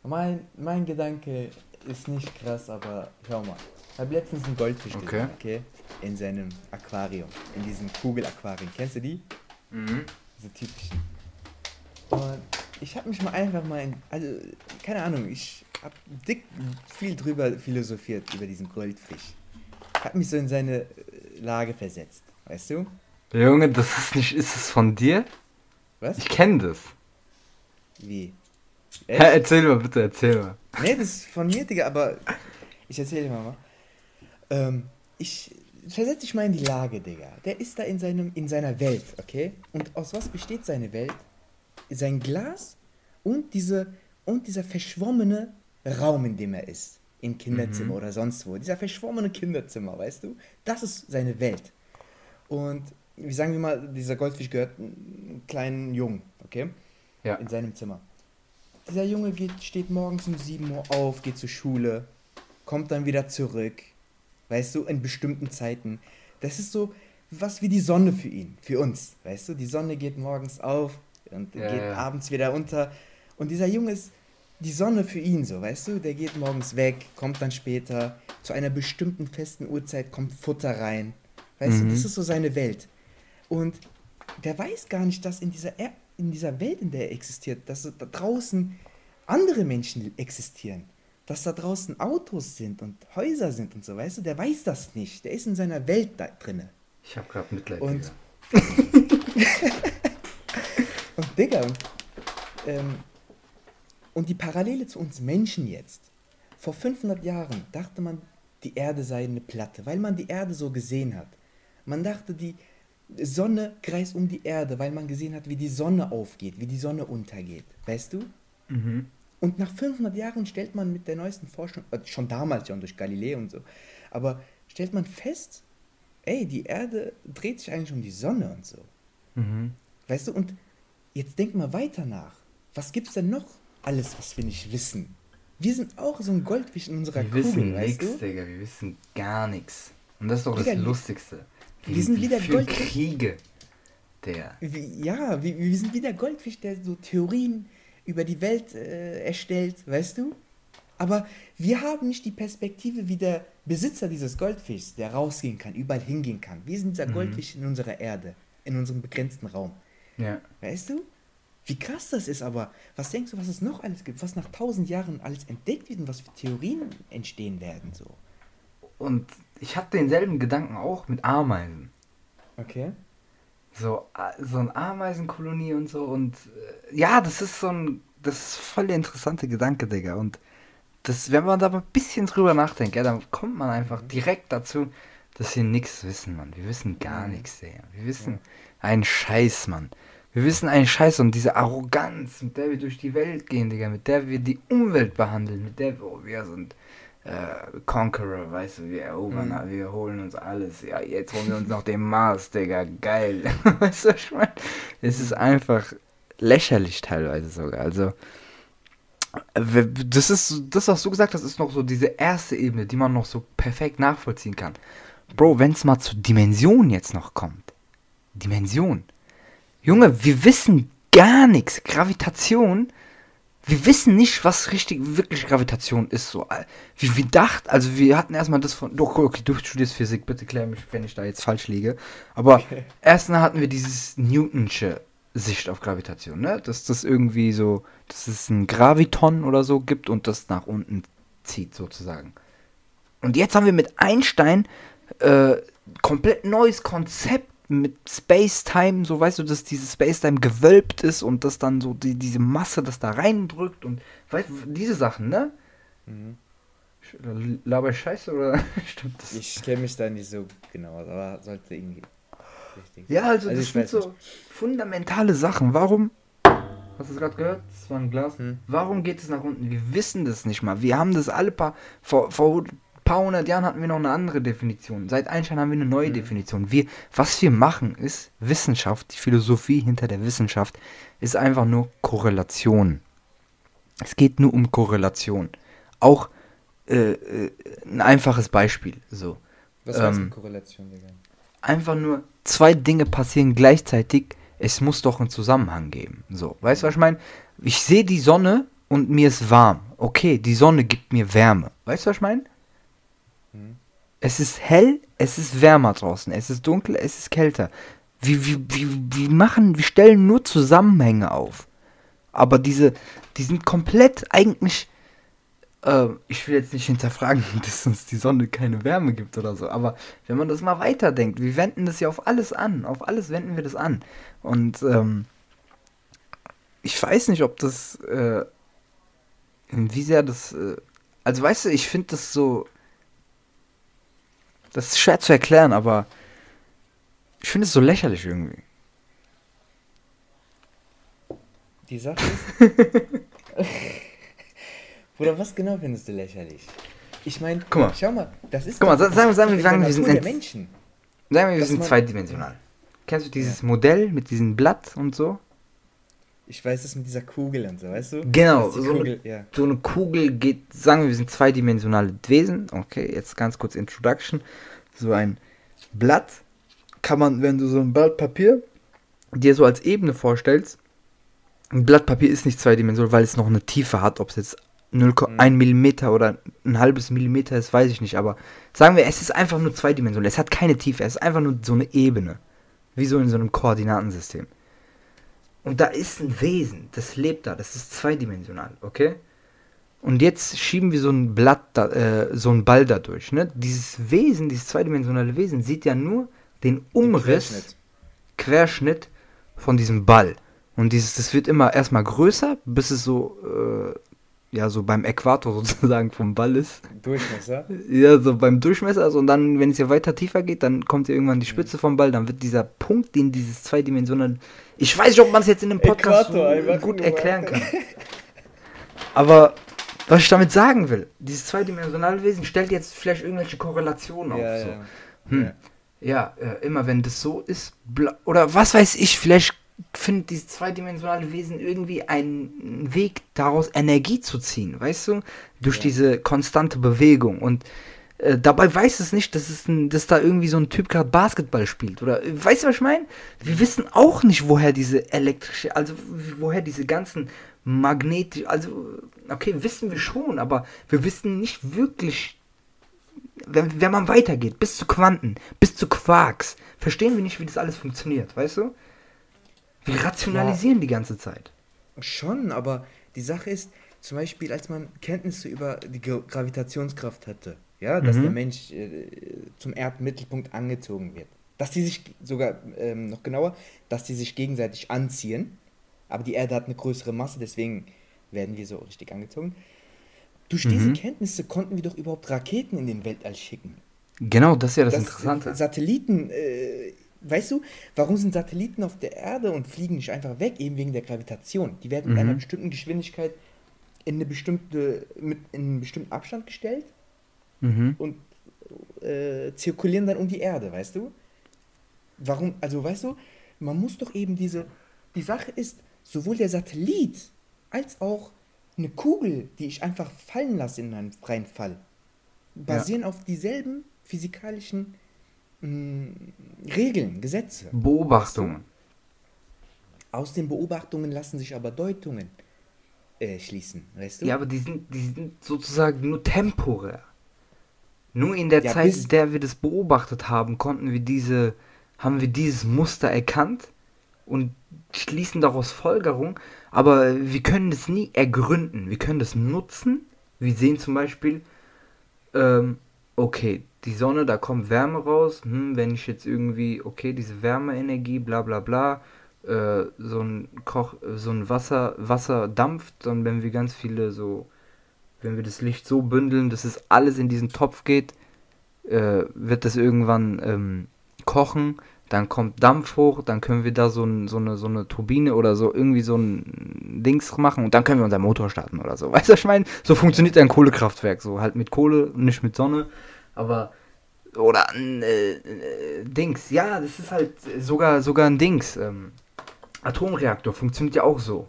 Mein, mein Gedanke ist nicht krass, aber schau mal. Ich habe letztens einen Goldfisch Okay. gesehen, okay? In seinem Aquarium. In diesen Kugelaquarien. Kennst du die? Mhm. Diese typischen. Und ich habe mich mal einfach mal in. Also, keine Ahnung, ich habe dick viel drüber philosophiert, über diesen Goldfisch. Habe mich so in seine äh, Lage versetzt. Weißt du? Junge, das ist nicht. Ist es von dir? Was? Ich kenne das. Wie? Hä, erzähl mal, bitte, erzähl mal. Nee, das ist von mir, Digga, aber ich erzähle dir mal. mal. Ähm, ich versetze dich mal in die Lage, Digga. Der ist da in, seinem, in seiner Welt, okay? Und aus was besteht seine Welt? Sein Glas und, diese, und dieser verschwommene Raum, in dem er ist. Im Kinderzimmer Mhm. oder sonst wo. Dieser verschwommene Kinderzimmer, weißt du? Das ist seine Welt. Und wie sagen wir mal, dieser Goldfisch gehört einem kleinen Jungen, okay? Ja. In seinem Zimmer. Dieser Junge geht, steht morgens um 7 Uhr auf, geht zur Schule, kommt dann wieder zurück, weißt du, in bestimmten Zeiten. Das ist so was wie die Sonne für ihn, für uns, weißt du. Die Sonne geht morgens auf und Ja, geht ja. abends wieder unter. Und dieser Junge ist die Sonne für ihn, so, weißt du. Der geht morgens weg, kommt dann später, zu einer bestimmten festen Uhrzeit kommt Futter rein. Weißt du, Mhm. das ist so seine Welt. Und der weiß gar nicht, dass in dieser, er in dieser Welt, in der er existiert, dass da draußen andere Menschen existieren. Dass da draußen Autos sind und Häuser sind und so, weißt du? Der weiß das nicht. Der ist in seiner Welt da drinne. Ich hab grad Mitleid. Und- Digga. Und Digga, ähm, und die Parallele zu uns Menschen jetzt. Vor 500 Jahren dachte man, die Erde sei eine Platte, weil man die Erde so gesehen hat. Man dachte, die Sonne kreist um die Erde, weil man gesehen hat, wie die Sonne aufgeht, wie die Sonne untergeht. Weißt du? Mhm. Und nach 500 Jahren stellt man mit der neuesten Forschung, äh, schon damals schon durch Galilei und so, aber stellt man fest, ey, die Erde dreht sich eigentlich um die Sonne und so. Mhm. Weißt du, und jetzt denk mal weiter nach. Was gibt's denn noch alles, was wir nicht wissen? Wir sind auch so ein Goldfisch in unserer Wir Kugel, wissen weißt nichts, du? Digga. Wir wissen gar nichts. Und das ist doch das Digga, wir- Lustigste. wir sind wieder viele Gold- Kriege. Der. Wie, ja, wir, wir sind wie der Goldfisch, der so Theorien über die Welt äh, erstellt, weißt du? Aber wir haben nicht die Perspektive wie der Besitzer dieses Goldfischs, der rausgehen kann, überall hingehen kann. Wir sind dieser Mhm. Goldfisch in unserer Erde, in unserem begrenzten Raum. Ja. Weißt du? Wie krass das ist, aber was denkst du, was es noch alles gibt, was nach tausend Jahren alles entdeckt wird und was für Theorien entstehen werden so? Und ich hatte denselben Gedanken auch mit Ameisen. Okay. So, so eine Ameisenkolonie und so. Und äh, ja, das ist so ein. Das ist voll der interessante Gedanke, Digga. Und das, wenn man da mal ein bisschen drüber nachdenkt, ja, dann kommt man einfach direkt dazu, dass wir nichts wissen, Mann. Wir wissen gar nichts, Digga. Wir wissen einen Scheiß, Mann. Wir wissen einen Scheiß und diese Arroganz, mit der wir durch die Welt gehen, Digga, mit der wir die Umwelt behandeln, mit der wir, oh, wir sind äh, Conqueror, weißt du, wir erobern, Mhm. wir holen uns alles. Ja, jetzt holen wir uns noch den Mars, Digga, geil. weißt du, was ich meine? Es ist einfach lächerlich teilweise sogar. Also, das ist, das, was du gesagt hast, ist noch so diese erste Ebene, die man noch so perfekt nachvollziehen kann. Bro, wenn es mal zur Dimension jetzt noch kommt. Dimension. Junge, wir wissen gar nichts. Gravitation. Wir wissen nicht, was richtig, wirklich Gravitation ist. So, wie wir dachten, also wir hatten erstmal das von. Doch, okay, du studierst Physik, bitte klär mich, wenn ich da jetzt falsch liege. Aber Okay. erstmal hatten wir dieses Newtonsche Sicht auf Gravitation, ne? Dass das irgendwie so, dass es ein Graviton oder so gibt und das nach unten zieht, sozusagen. Und jetzt haben wir mit Einstein äh, komplett neues Konzept mit Space-Time, so weißt du, dass dieses Space-Time gewölbt ist und dass dann so die, diese Masse das da reindrückt und weißt du, diese Sachen, ne? Mhm. Laber ich Scheiße oder stimmt das? Ich kenne mich da nicht so genau, aus, aber sollte irgendwie richtig. Ja, also, Also das sind so fundamentale Sachen. Warum? Hast du es gerade gehört? Das war ein Glas. Hm. Warum geht es nach unten? Wir wissen das nicht mal. Wir haben das alle paar vor, vor paar hundert Jahren hatten wir noch eine andere Definition. Seit Einstein haben wir eine neue mhm. Definition. Wir, was wir machen, ist Wissenschaft, die Philosophie hinter der Wissenschaft ist einfach nur Korrelation. Es geht nur um Korrelation. Auch äh, äh, ein einfaches Beispiel. So. Was heißt ähm, Korrelation, Digga? Einfach nur zwei Dinge passieren gleichzeitig. Es muss doch einen Zusammenhang geben. So, weißt du, was ich meine? Ich sehe die Sonne und mir ist warm. Okay, die Sonne gibt mir Wärme. Weißt du, was ich meine? Hm. Es ist hell, es ist wärmer draußen. Es ist dunkel, es ist kälter. Wir, wir, wir, wir machen, wir stellen nur Zusammenhänge auf. Aber diese, die sind komplett eigentlich äh, ich will jetzt nicht hinterfragen, dass uns die Sonne keine Wärme gibt oder so, aber wenn man das mal weiterdenkt, wir wenden das ja auf alles an, auf alles wenden wir das an. Und ähm, ich weiß nicht, ob das, äh, wie sehr das, äh, also weißt du, ich finde das so, das ist schwer zu erklären, aber ich finde es so lächerlich irgendwie. Die Sache ist. Bruder, was genau findest du lächerlich? Ich meine, guck mal, schau mal, das ist. Guck mal, sagen, sagen, sagen, sagen wir, sind der Menschen. Sagen wir, wir sind zweidimensional. Kennst du dieses ja. Modell mit diesem Blatt und so? Ich weiß das mit dieser Kugel und so, weißt du? Genau, so, Kugel, eine, ja. so eine Kugel geht, sagen wir, wir sind zweidimensionale Wesen. Okay, jetzt ganz kurz Introduction. So ein Blatt kann man, wenn du so ein Blatt Papier dir so als Ebene vorstellst, ein Blatt Papier ist nicht zweidimensional, weil es noch eine Tiefe hat, ob es jetzt 0,1 mhm. Millimeter oder ein halbes Millimeter ist, weiß ich nicht, aber sagen wir, es ist einfach nur zweidimensional. Es hat keine Tiefe, es ist einfach nur so eine Ebene. Wie so in so einem Koordinatensystem. Und da ist ein Wesen, das lebt da, das ist zweidimensional, okay? Und jetzt schieben wir so ein Blatt, da, äh, so ein Ball dadurch, ne? Dieses Wesen, dieses zweidimensionale Wesen sieht ja nur den Umriss, Querschnitt. Querschnitt von diesem Ball. Und dieses, das wird immer erstmal größer, bis es so äh, ja, so beim Äquator sozusagen vom Ball ist. Durchmesser? Ja, so beim Durchmesser. Also, und dann, wenn es ja weiter tiefer geht, dann kommt ja irgendwann die Spitze vom Ball. Dann wird dieser Punkt, den dieses zweidimensionale. Ich weiß nicht, ob man es jetzt in dem Podcast Äquator, so gut erklären kann. Aber was ich damit sagen will, dieses zweidimensionale Wesen stellt jetzt vielleicht irgendwelche Korrelationen auf. Ja, so. ja. Hm. ja, ja äh, immer wenn das so ist, oder was weiß ich, vielleicht findet dieses zweidimensionale Wesen irgendwie einen Weg daraus, Energie zu ziehen, weißt du? Durch ja. diese konstante Bewegung. Und äh, dabei weiß es nicht, dass, es ein, dass da irgendwie so ein Typ gerade Basketball spielt. Oder weißt du, was ich meine? Wir wissen auch nicht, woher diese elektrische, also woher diese ganzen magnetische, also okay, wissen wir schon, aber wir wissen nicht wirklich, wenn, wenn man weitergeht, bis zu Quanten, bis zu Quarks, verstehen wir nicht, wie das alles funktioniert, weißt du? Wir rationalisieren ja, die ganze Zeit. Schon, aber die Sache ist, zum Beispiel, als man Kenntnisse über die Gravitationskraft hatte, ja, dass mhm. der Mensch äh, zum Erdmittelpunkt angezogen wird. Dass die sich sogar ähm, noch genauer, dass die sich gegenseitig anziehen, aber die Erde hat eine größere Masse, deswegen werden wir so richtig angezogen. Durch mhm. diese Kenntnisse konnten wir doch überhaupt Raketen in den Weltall schicken. Genau, das ist ja das, das Interessante. Satelliten äh, weißt du, warum sind Satelliten auf der Erde und fliegen nicht einfach weg? Eben wegen der Gravitation. Die werden mhm. mit einer bestimmten Geschwindigkeit in eine bestimmte, mit in einen bestimmten Abstand gestellt mhm. und äh, zirkulieren dann um die Erde, weißt du? Warum, also weißt du, man muss doch eben diese, die Sache ist, sowohl der Satellit als auch eine Kugel, die ich einfach fallen lasse in einem freien Fall, basieren ja. auf dieselben physikalischen Regeln, Gesetze. Beobachtungen. Aus den Beobachtungen lassen sich aber Deutungen äh, schließen, weißt du? Ja, aber die sind, die sind sozusagen nur temporär. Nur in der ja, Zeit, in der wir das beobachtet haben, konnten wir diese, haben wir dieses Muster erkannt und schließen daraus Folgerung, aber wir können das nie ergründen. Wir können das nutzen. Wir sehen zum Beispiel, ähm, okay, die Sonne, da kommt Wärme raus. Hm, wenn ich jetzt irgendwie, okay, diese Wärmeenergie, bla bla bla, äh, so ein Koch, so ein Wasser, Wasser dampft, dann wenn wir ganz viele so, wenn wir das Licht so bündeln, dass es alles in diesen Topf geht, äh, wird das irgendwann ähm, kochen. Dann kommt Dampf hoch, dann können wir da so, ein, so, eine, so eine Turbine oder so irgendwie so ein Dings machen und dann können wir unser Motor starten oder so. Weißt du, was ich meine? So funktioniert ein Kohlekraftwerk, so halt mit Kohle, nicht mit Sonne, aber oder ein äh, äh, Dings, ja, das ist halt sogar, sogar ein Dings. Ähm, Atomreaktor funktioniert ja auch so.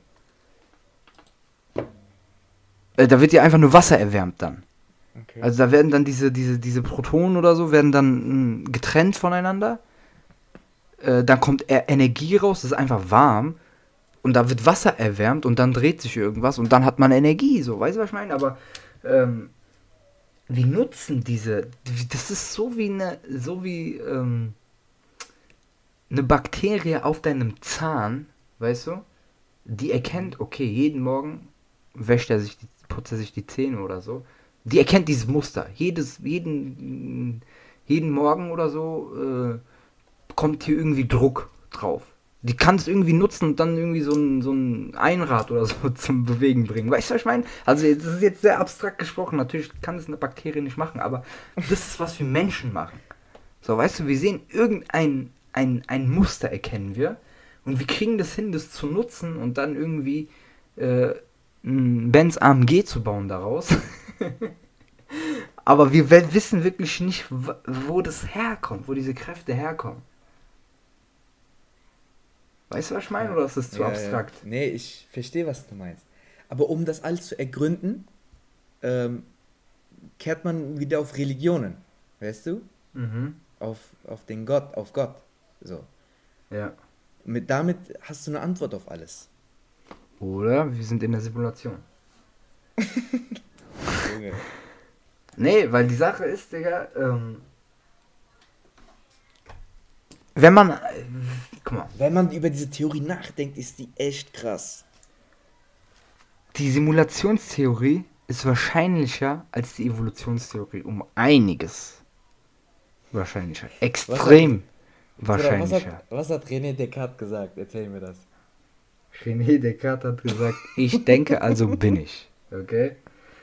Äh, da wird ja einfach nur Wasser erwärmt dann. Okay. Also da werden dann diese, diese, diese Protonen oder so, werden dann mh, getrennt voneinander. Äh, dann kommt Energie raus, das ist einfach warm. Und da wird Wasser erwärmt und dann dreht sich irgendwas und dann hat man Energie, so, weißt du, was ich meine? Aber ähm, wir nutzen diese, das ist so wie eine, so wie ähm, eine Bakterie auf deinem Zahn, weißt du? Die erkennt, okay, jeden Morgen wäscht er sich, die, putzt er sich die Zähne oder so. Die erkennt dieses Muster. Jedes, jeden, jeden Morgen oder so äh, kommt hier irgendwie Druck drauf. Die kann es irgendwie nutzen und dann irgendwie so ein, so ein Einrad oder so zum Bewegen bringen. Weißt du, was ich meine? Also, das ist jetzt sehr abstrakt gesprochen. Natürlich kann es eine Bakterie nicht machen, aber das ist, was wir Menschen machen. So, weißt du, wir sehen irgendein ein, ein Muster erkennen wir und wir kriegen das hin, das zu nutzen und dann irgendwie äh, ein Benz AMG zu bauen daraus. Aber wir wissen wirklich nicht, wo das herkommt, wo diese Kräfte herkommen. Weißt du, was ich meine, oder ist das zu Ja, abstrakt? Ja. Nee, ich verstehe, was du meinst. Aber um das alles zu ergründen, ähm, kehrt man wieder auf Religionen. Weißt du? Mhm. Auf, auf den Gott, auf Gott. So. Ja. Mit, damit hast du eine Antwort auf alles. Oder wir sind in der Simulation. Junge. Nee, weil die Sache ist, Digga, ähm, wenn man, guck mal, Wenn man über diese Theorie nachdenkt, ist die echt krass. die Simulationstheorie ist wahrscheinlicher als die Evolutionstheorie um einiges wahrscheinlicher. Extrem was, wahrscheinlicher. hat, was hat René Descartes gesagt? Erzähl mir das. René Descartes hat gesagt, ich denke, also bin ich. Okay?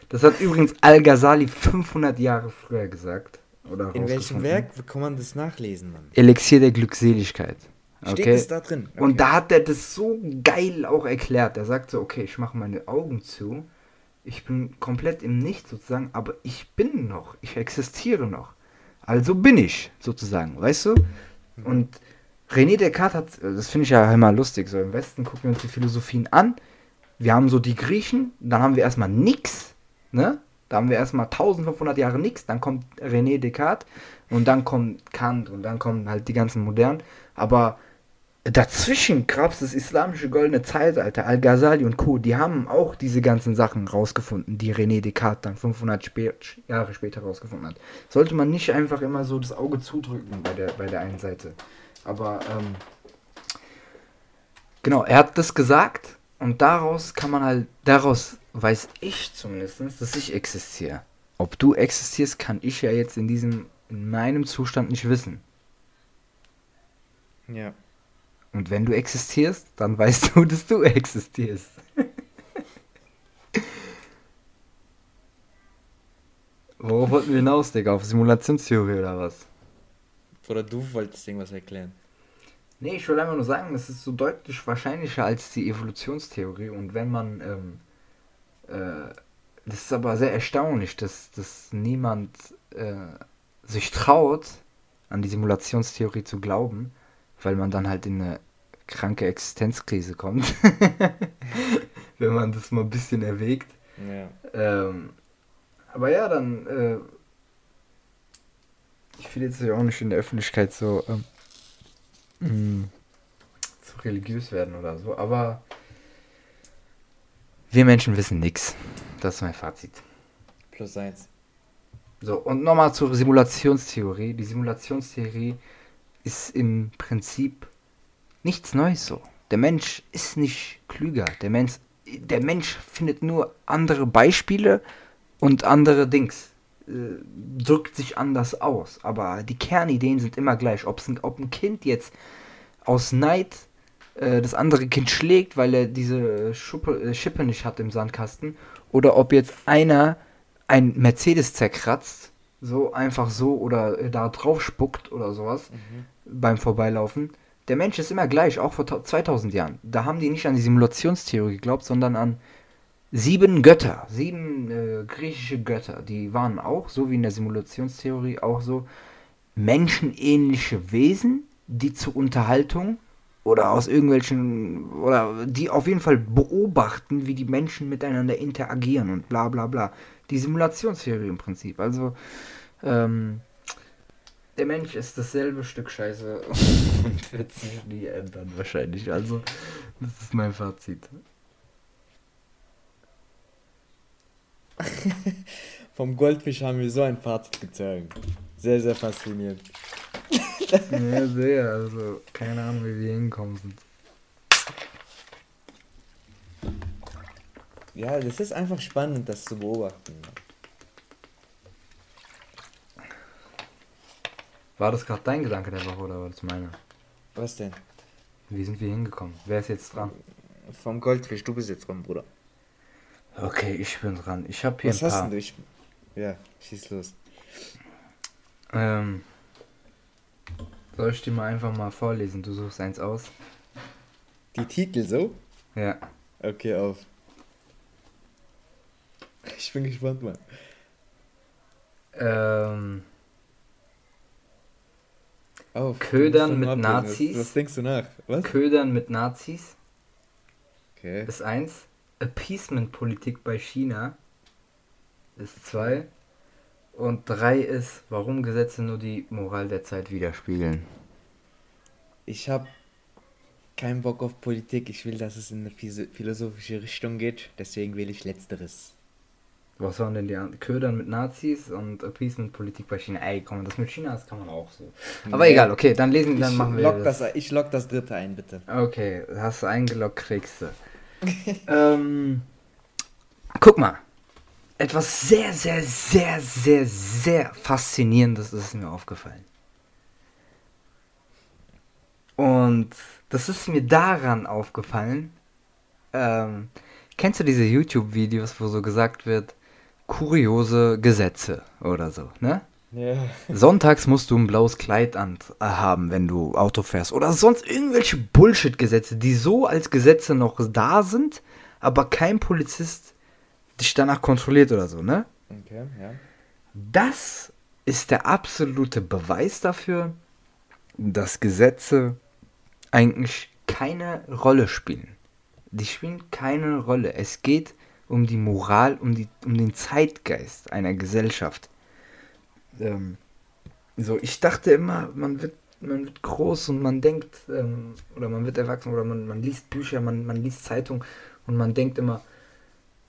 Das hat übrigens Al-Ghazali 500 Jahre früher gesagt. Oder In welchem. Werk kann man das nachlesen, Mann? Elixier der Glückseligkeit. Steht Okay? es da drin? Okay. Und da hat er das so geil auch erklärt. Er sagt so, okay, ich mache meine Augen zu. Ich bin komplett im Nichts sozusagen, aber ich bin noch. Ich existiere noch. Also bin ich sozusagen, weißt du? Und René Descartes hat, das finde ich ja immer lustig, so im Westen gucken wir uns die Philosophien an. Wir haben so die Griechen, dann haben wir erstmal nix, ne? Da haben wir erstmal 1500 Jahre nix, dann kommt René Descartes und dann kommt Kant und dann kommen halt die ganzen modernen. Aber dazwischen gab es das islamische goldene Zeitalter, Al-Ghazali und Co., die haben auch diese ganzen Sachen rausgefunden, die René Descartes dann 500 spä Jahre später rausgefunden hat. Sollte man nicht einfach immer so das Auge zudrücken bei der, bei der einen Seite. Aber, ähm, genau, er hat das gesagt und daraus kann man halt, daraus weiß ich zumindest, dass ich existiere. Ob du existierst, kann ich ja jetzt in diesem, in meinem Zustand nicht wissen. Ja. Und wenn du existierst, dann weißt du, dass du existierst. Worauf wollten wir hinaus, Digga? Auf Simulationstheorie oder was? Oder du wolltest irgendwas erklären. Nee, ich will einfach nur sagen, es ist so deutlich wahrscheinlicher als die Evolutionstheorie. Und wenn man, ähm, äh, das ist aber sehr erstaunlich, dass, dass niemand äh, sich traut, an die Simulationstheorie zu glauben, weil man dann halt in eine kranke Existenzkrise kommt. wenn man das mal ein bisschen erwägt. Ja. Ähm, aber ja, dann, äh, ich will jetzt ja auch nicht in der Öffentlichkeit so ähm, mh, zu religiös werden oder so, aber wir Menschen wissen nichts. Das ist mein Fazit. Plus eins. So, und nochmal zur Simulationstheorie. Die Simulationstheorie ist im Prinzip nichts Neues so. Der Mensch ist nicht klüger. Der Mensch, der Mensch findet nur andere Beispiele und andere Dings. Äh, drückt sich anders aus. Aber die Kernideen sind immer gleich. Ob's ob ein Kind jetzt aus Neid äh, das andere Kind schlägt, weil er diese Schuppe, äh, Schippe nicht hat im Sandkasten. Oder ob jetzt einer ein Mercedes zerkratzt, so einfach so oder äh, da drauf spuckt oder sowas. beim Vorbeilaufen. Der Mensch ist immer gleich, auch vor 2000 Jahren. Da haben die nicht an die Simulationstheorie geglaubt, sondern an sieben Götter, sieben äh, griechische Götter. Die waren auch, so wie in der Simulationstheorie, auch so menschenähnliche Wesen, die zur Unterhaltung oder aus irgendwelchen, oder die auf jeden Fall beobachten, wie die Menschen miteinander interagieren und bla bla bla. Die Simulationstheorie im Prinzip. Also, ähm, der Mensch ist dasselbe Stück Scheiße und wird sich nie ändern, wahrscheinlich. Also, das ist mein Fazit. Vom Goldfisch haben wir so ein Fazit gezogen. Sehr, sehr faszinierend. Ja, sehr. Also, keine Ahnung, wie wir hinkommen sind. Ja, das ist einfach spannend, das zu beobachten. War das gerade dein Gedanke der Woche oder war das meiner? Was denn? Wie sind wir hingekommen? Wer ist jetzt dran? Vom Goldfisch, du bist jetzt dran, Bruder. Okay, ich bin dran. Ich habe hier Was ein paar. hast du? Ich... Ja, schieß los. Ähm, soll ich dir mal einfach mal vorlesen? Du suchst eins aus. Die Titel so? Ja. Okay, auf. Ich bin gespannt, Mann. Ähm. Auf. Ködern mit Nazis. Was, was, denkst du nach? Was? Ködern mit Nazis. Okay. Ist eins. Appeasement-Politik bei China. Ist zwei. Und drei ist, warum Gesetze nur die Moral der Zeit widerspiegeln. Ich habe keinen Bock auf Politik. Ich will, dass es in eine philosophische Richtung geht. Deswegen wähle ich Letzteres. Was waren denn die? Ködern mit Nazis und Appeasement-Politik bei China. Ey, komm, das mit China, das kann man auch so. Aber nee. egal, okay, dann lesen, dann ich machen wir das. das. Ich lock das dritte ein, bitte. Okay, hast du eingeloggt, kriegst du. ähm, guck mal etwas sehr, sehr, sehr, sehr, sehr Faszinierendes ist mir aufgefallen. Und das ist mir daran aufgefallen. Ähm, kennst du diese YouTube-Videos, wo so gesagt wird, kuriose Gesetze oder so, ne? Ja. Sonntags musst du ein blaues Kleid an, äh, haben, wenn du Auto fährst. Oder sonst irgendwelche Bullshit-Gesetze, die so als Gesetze noch da sind, aber kein Polizist dich danach kontrolliert oder so, ne? Okay, ja. Das ist der absolute Beweis dafür, dass Gesetze eigentlich keine Rolle spielen. Die spielen keine Rolle. Es geht um die Moral, um, die, um den Zeitgeist einer Gesellschaft. Ähm, so, ich dachte immer, man wird, man wird groß und man denkt, ähm, oder man wird erwachsen, oder man, man liest Bücher, man, man liest Zeitung und man denkt immer,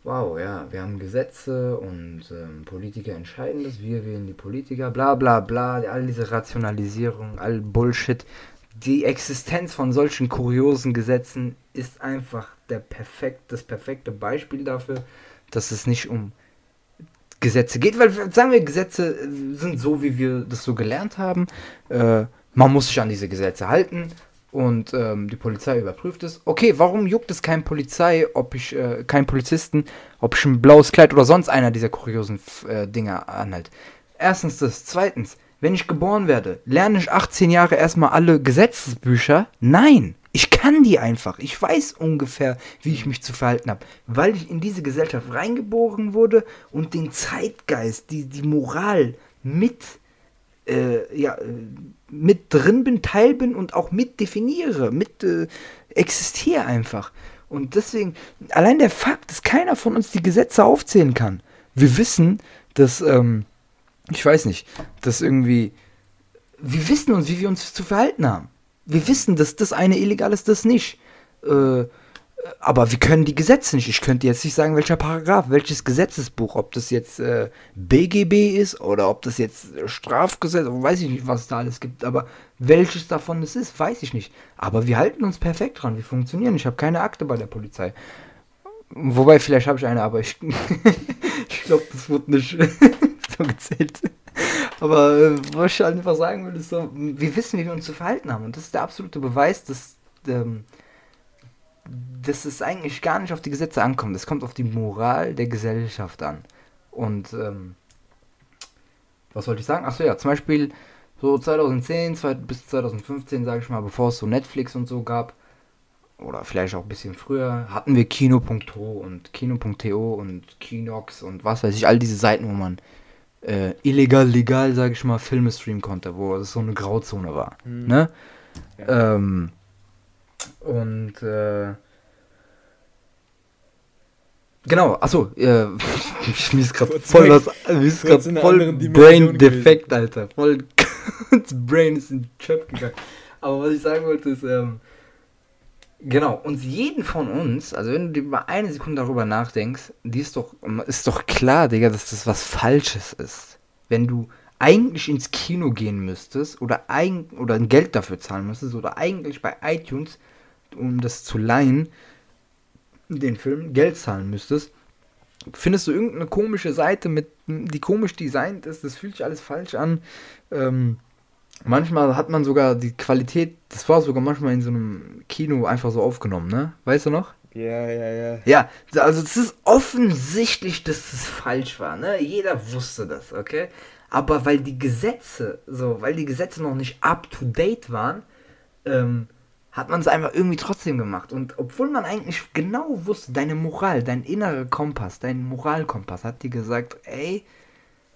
wow, ja, wir haben Gesetze und ähm, Politiker entscheiden das, wir wählen die Politiker, bla bla bla, all diese Rationalisierung, all Bullshit. Die Existenz von solchen kuriosen Gesetzen ist einfach der perfekt, das perfekte Beispiel dafür, dass es nicht um Gesetze geht, weil sagen wir, Gesetze sind so, wie wir das so gelernt haben. Äh, man muss sich an diese Gesetze halten und ähm, die Polizei überprüft es. Okay, warum juckt es kein Polizei, ob ich, äh, kein Polizisten, ob ich ein blaues Kleid oder sonst einer dieser kuriosen äh, Dinger anhalte? Erstens das. Zweitens, wenn ich geboren werde, lerne ich 18 Jahre erstmal alle Gesetzesbücher? Nein, ich kann die einfach. Ich weiß ungefähr, wie ich mich zu verhalten habe, weil ich in diese Gesellschaft reingeboren wurde und den Zeitgeist, die, die Moral mit äh, ja, äh, mit drin bin, Teil bin und auch mit definiere, mit äh, existiere einfach. Und deswegen, allein der Fakt, dass keiner von uns die Gesetze aufzählen kann. Wir wissen, dass, ähm, ich weiß nicht, dass irgendwie, wir wissen uns, wie wir uns zu verhalten haben. Wir wissen, dass das eine illegal ist, das nicht. Äh, aber wir können die Gesetze nicht. Ich könnte jetzt nicht sagen, welcher Paragraph, welches Gesetzesbuch, ob das jetzt äh, BGB ist oder ob das jetzt Strafgesetz, weiß ich nicht, was es da alles gibt. Aber welches davon es ist, weiß ich nicht. Aber wir halten uns perfekt dran. Wir funktionieren. Ich habe keine Akte bei der Polizei. Wobei, vielleicht habe ich eine, aber ich, ich glaube, das wird nicht so gezählt. Aber äh, was ich halt einfach sagen will, ist so, wir wissen, wie wir uns zu verhalten haben. Und das ist der absolute Beweis, dass ähm, dass es eigentlich gar nicht auf die Gesetze ankommt. Es kommt auf die Moral der Gesellschaft an. Und ähm, was wollte ich sagen? Achso, ja, zum Beispiel So 2010 zwei, bis 2015, sage ich mal, bevor es so Netflix und so gab, oder vielleicht auch ein bisschen früher, hatten wir Kino.to und Kino.to und Kinox und was weiß ich, all diese Seiten, wo man äh, illegal, legal, sage ich mal, Filme streamen konnte, wo es so eine Grauzone war. Mhm. Ne? Ja. Ähm, und äh, genau, achso, äh, mir ist gerade voll was, mir ist gerade voll Brain Defekt, Alter. Voll das Brain ist in den Chöp gegangen. Aber was ich sagen wollte ist, ähm, genau, uns jeden von uns, also wenn du dir mal eine Sekunde darüber nachdenkst, die ist doch, ist doch klar, Digga, dass das was Falsches ist. Wenn du eigentlich ins Kino gehen müsstest oder, eigen, oder ein Geld dafür zahlen müsstest oder eigentlich bei iTunes, um das zu leihen, den Film Geld zahlen müsstest, findest du irgendeine komische Seite, mit, die komisch designt ist, das fühlt sich alles falsch an. Ähm, manchmal hat man sogar die Qualität, das war sogar manchmal in so einem Kino einfach so aufgenommen, ne? Weißt du noch? Ja, ja, ja. Ja, also es ist offensichtlich, dass es falsch war, ne? Jeder wusste das, okay? Aber weil die Gesetze, so, weil die Gesetze noch nicht up to date waren, ähm, hat man es einfach irgendwie trotzdem gemacht. Und obwohl man eigentlich genau wusste, deine Moral, dein innerer Kompass, dein Moralkompass hat dir gesagt, ey,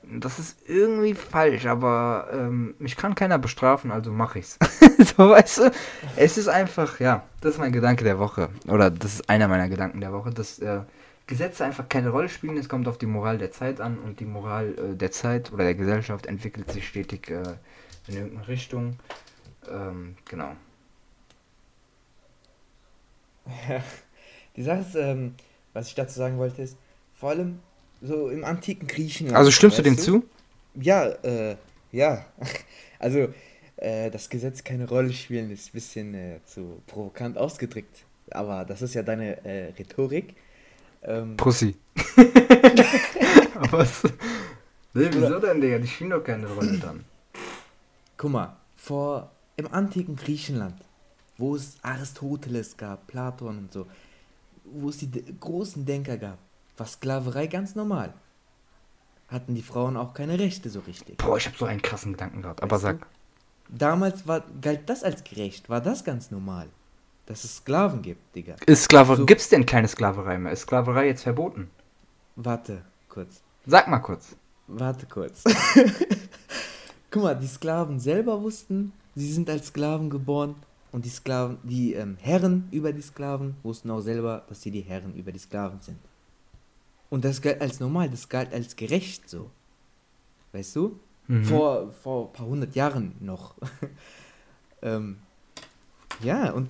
das ist irgendwie falsch, aber ähm, mich kann keiner bestrafen, also mache ich's. so, weißt du, es ist einfach, ja, das ist mein Gedanke der Woche. Oder das ist einer meiner Gedanken der Woche, dass äh, Gesetze einfach keine Rolle spielen. Es kommt auf die Moral der Zeit an und die Moral äh, der Zeit oder der Gesellschaft entwickelt sich stetig äh, in irgendeine Richtung. Ähm, genau. Ja. Die Sache ist, ähm, was ich dazu sagen wollte, ist, vor allem so im antiken Griechenland. Also stimmst du dem zu? Ja, äh, ja. Also, äh, das Gesetz keine Rolle spielen ist ein bisschen äh, zu provokant ausgedrückt. Aber das ist ja deine äh, Rhetorik. Ähm, Pussy. Was? Nee, wieso denn, Digga? Die spielen doch keine Rolle dann. guck mal, vor im antiken Griechenland, wo es Aristoteles gab, Platon und so, wo es die großen Denker gab, war Sklaverei ganz normal. Hatten die Frauen auch keine Rechte so richtig. Boah, ich hab so einen krassen Gedanken gehabt. Aber Weißt du? sag. Damals war, galt das als gerecht, war das ganz normal. Dass es Sklaven gibt, Digga. Ist Sklaverei. So- Gibt's denn keine Sklaverei mehr? Ist Sklaverei jetzt verboten? Warte, kurz. Sag mal kurz. Warte kurz. Guck mal, die Sklaven selber wussten, sie sind als Sklaven geboren. Und die Sklaven, die ähm, Herren über die Sklaven wussten auch selber, dass sie die Herren über die Sklaven sind. Und das galt als normal, das galt als gerecht so. Weißt du? Mhm. Vor, vor ein paar hundert Jahren noch. ähm, ja, und.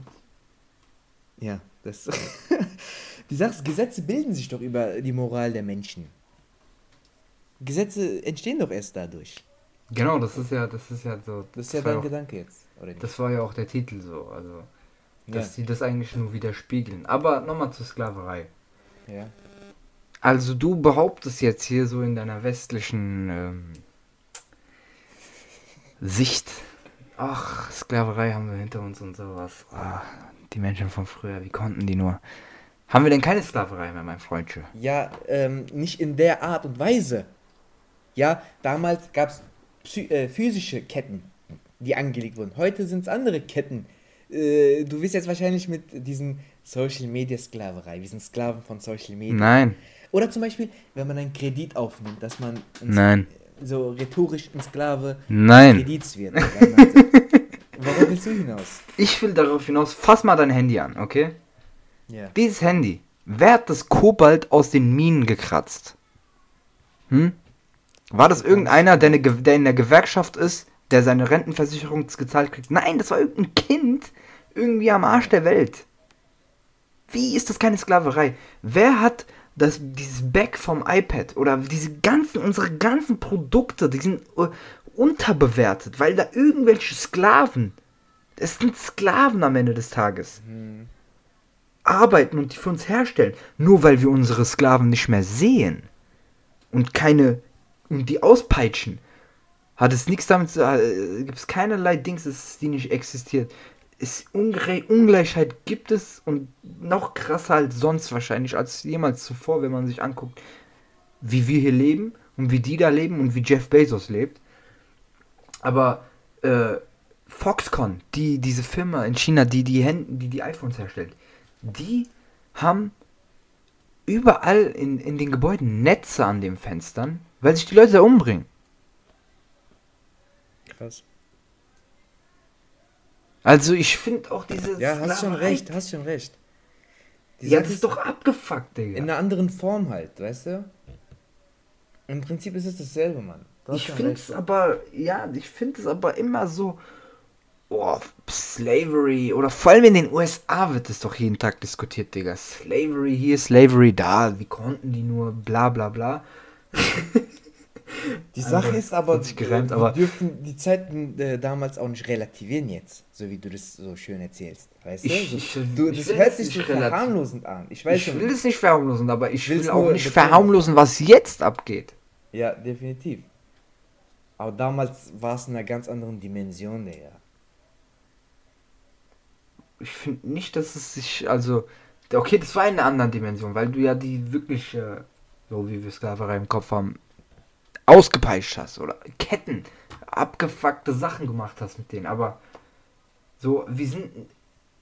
Ja, das. die Sache Gesetze bilden sich doch über die Moral der Menschen. Gesetze entstehen doch erst dadurch. Genau, das ist ja, das ist ja so. Das ist ja war dein auch, Gedanke jetzt, oder nicht? Das war ja auch der Titel so. Also, dass ja. sie das eigentlich nur widerspiegeln. Aber nochmal zur Sklaverei. ja. Also du behauptest jetzt hier so in deiner westlichen ähm, Sicht, ach, Sklaverei haben wir hinter uns und sowas. Ah, die Menschen von früher, wie konnten die nur? Haben wir denn keine Sklaverei mehr, mein Freundchen? Ja, ähm, nicht in der Art und Weise. Ja, damals gab es äh, physische Ketten, die angelegt wurden. Heute sind es andere Ketten. Äh, du wirst jetzt wahrscheinlich mit diesen Social Media Sklaverei, wir sind Sklaven von Social Media. Nein, Oder zum Beispiel, wenn man einen Kredit aufnimmt, dass man ein- Nein. so rhetorisch ein Sklave nein. Kredits wird. Worauf willst du hinaus? Ich will darauf hinaus, fass mal dein Handy an, okay? Ja. Dieses Handy, wer hat das Kobalt aus den Minen gekratzt? Hm? War das irgendeiner, der, eine, der in der Gewerkschaft ist, der seine Rentenversicherung gezahlt kriegt? Nein, das war irgendein Kind, irgendwie am Arsch der Welt. Wie ist das keine Sklaverei? Wer hat das, dieses Back vom iPad oder diese ganzen, unsere ganzen Produkte, die sind äh, unterbewertet, weil da irgendwelche Sklaven, es sind Sklaven am Ende des Tages Hm. arbeiten und die für uns herstellen, nur weil wir unsere Sklaven nicht mehr sehen und keine und die auspeitschen, hat es nichts damit zu äh, gibt es keinerlei Dings, dass die nicht existiert. Es Ungere Ungleichheit gibt es und noch krasser als sonst wahrscheinlich als jemals zuvor, wenn man sich anguckt, wie wir hier leben und wie die da leben und wie Jeff Bezos lebt. Aber äh, Foxconn, die, diese Firma in China, die die, Hände, die die iPhones herstellt, die haben überall in, in den Gebäuden Netze an den Fenstern, weil sich die Leute da umbringen. Krass. Also ich finde auch diese Ja, hast schon Sklaverei- recht, hast schon recht. Die Ja, das ist doch abgefuckt, Digga. in einer anderen Form halt, weißt du? Im Prinzip ist es dasselbe, Mann. Du hast Ich schon finde es aber, ja, ich finde es aber immer so, oh, Slavery, oder vor allem in den USA wird es doch jeden Tag diskutiert, Digga. Slavery hier, Slavery da, wie konnten die nur, bla bla bla. Die Sache Also, ist aber, gereimt, wir aber- dürfen die Zeiten äh, damals auch nicht relativieren jetzt, so wie du das so schön erzählst. Weißt du? Ich- ich- du das hört sich so verharmlosend an. Ich weiß Ich schon. will es nicht verharmlosen, aber ich will auch nicht verharmlosen, was jetzt abgeht. Ja, definitiv. Aber damals war es in einer ganz anderen Dimension, Digga. Ich finde nicht, dass es sich, also, okay, das war in einer anderen Dimension, weil du ja die wirklich, äh, so wie wir Sklaverei im Kopf haben, ausgepeitscht hast oder Ketten, abgefuckte Sachen gemacht hast mit denen, aber so, wir sind,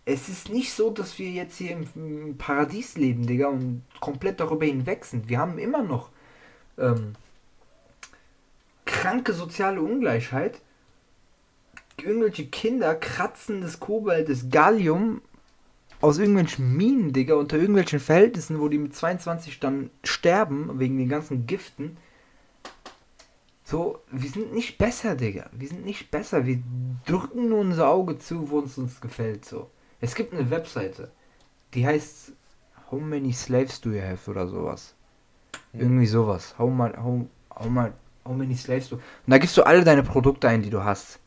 es ist nicht so, dass wir jetzt hier im, Paradies leben, Digga, und komplett darüber hinweg sind. Wir haben immer noch ähm, kranke soziale Ungleichheit. Irgendwelche Kinder kratzen das Kobalt, das Gallium aus irgendwelchen Minen, Digga, unter irgendwelchen Verhältnissen, wo die mit 22 dann sterben, wegen den ganzen Giften. So, wir sind nicht besser, Digga. Wir sind nicht besser. Wir drücken nur unser Auge zu, wo es uns gefällt, so. Es gibt eine Webseite, die heißt How many slaves do you have oder sowas. Irgendwie sowas. How, ma how, how, ma how many slaves do Und da gibst du alle deine Produkte ein, die du hast.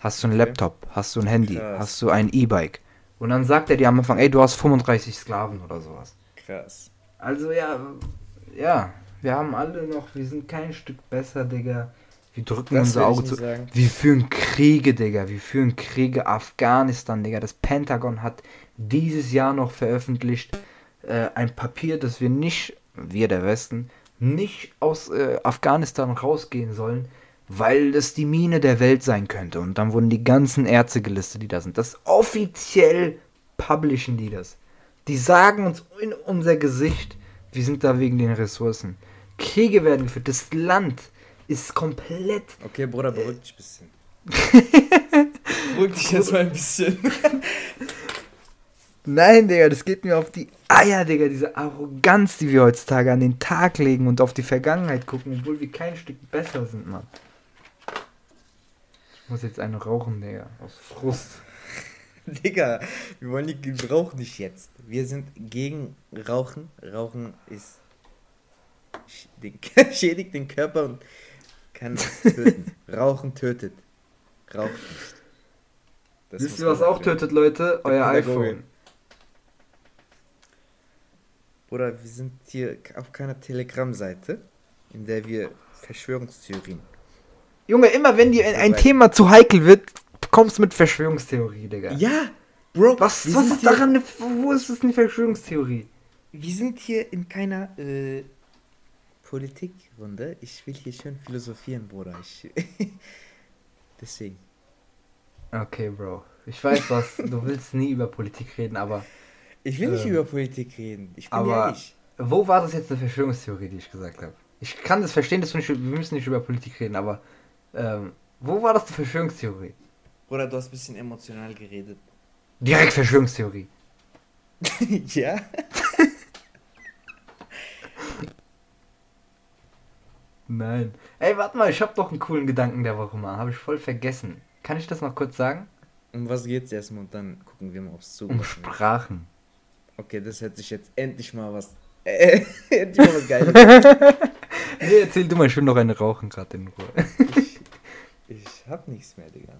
Hast du einen Okay. Laptop, hast du ein Handy, Krass. hast du ein E-Bike. Und dann sagt er dir am Anfang, ey, du hast 35 Sklaven oder sowas. Krass. Also ja, ja, wir haben alle noch, wir sind kein Stück besser, Digga. Wir drücken Das unser Auge zu. sagen. Wir führen Kriege, Digga. Wir führen Kriege. Afghanistan, Digga. Das Pentagon hat dieses Jahr noch veröffentlicht äh, ein Papier, dass wir nicht, wir der Westen, nicht aus äh, Afghanistan rausgehen sollen, weil das die Mine der Welt sein könnte. Und dann wurden die ganzen Ärzte gelistet, die da sind. Das offiziell publishen die das. Die sagen uns in unser Gesicht, wir sind da wegen den Ressourcen. Kriege werden geführt. Das Land ist komplett Okay, Bruder, beruhig dich ein bisschen. beruhig dich jetzt mal ein bisschen. Nein, Digga, das geht mir auf die Eier, Digga. Diese Arroganz, die wir heutzutage an den Tag legen und auf die Vergangenheit gucken, obwohl wir kein Stück besser sind, Mann. Ich muss jetzt eine rauchen, Digga. Aus Frust. Digga, wir wollen nicht, rauchen nicht jetzt. Wir sind gegen Rauchen. Rauchen ist den, schädigt den Körper und kann töten. Rauchen tötet. Raucht nicht. Das Wisst ihr, was auch erklären. tötet, Leute? Euer iPhone. Bruder, wir sind hier auf keiner Telegram-Seite, in der wir Verschwörungstheorien. Junge, immer wenn dir ein, Thema zu heikel wird, kommst du mit Verschwörungstheorie, Digga. Ja, Bro, Was, was ist daran, eine, wo ist das eine Verschwörungstheorie? Wir sind hier in keiner äh, Politikrunde. Ich will hier schön philosophieren, Bruder. Ich, deswegen. Okay, Bro. Ich weiß was, du willst nie über Politik reden, aber Ich will nicht Ähm, über Politik reden. Ich bin aber- ehrlich. Wo war das jetzt eine Verschwörungstheorie, die ich gesagt habe? Ich kann das verstehen, dass wir, nicht, wir müssen nicht über Politik reden, aber ähm, wo war das eine Verschwörungstheorie? Bruder, du hast ein bisschen emotional geredet. Direkt Verschwörungstheorie. ja? Nein. Ey, warte mal, ich habe doch einen coolen Gedanken der Woche mal. Habe ich voll vergessen. Kann ich das noch kurz sagen? Um was geht's erstmal und dann gucken wir mal, ob es zu. Um Sprachen. Okay, das hört sich jetzt endlich mal was. Äh, endlich mal was Geiles. Nee, erzähl du mal, ich will noch eine rauchen gerade in Ruhe. Ich, hab nichts mehr, Digga.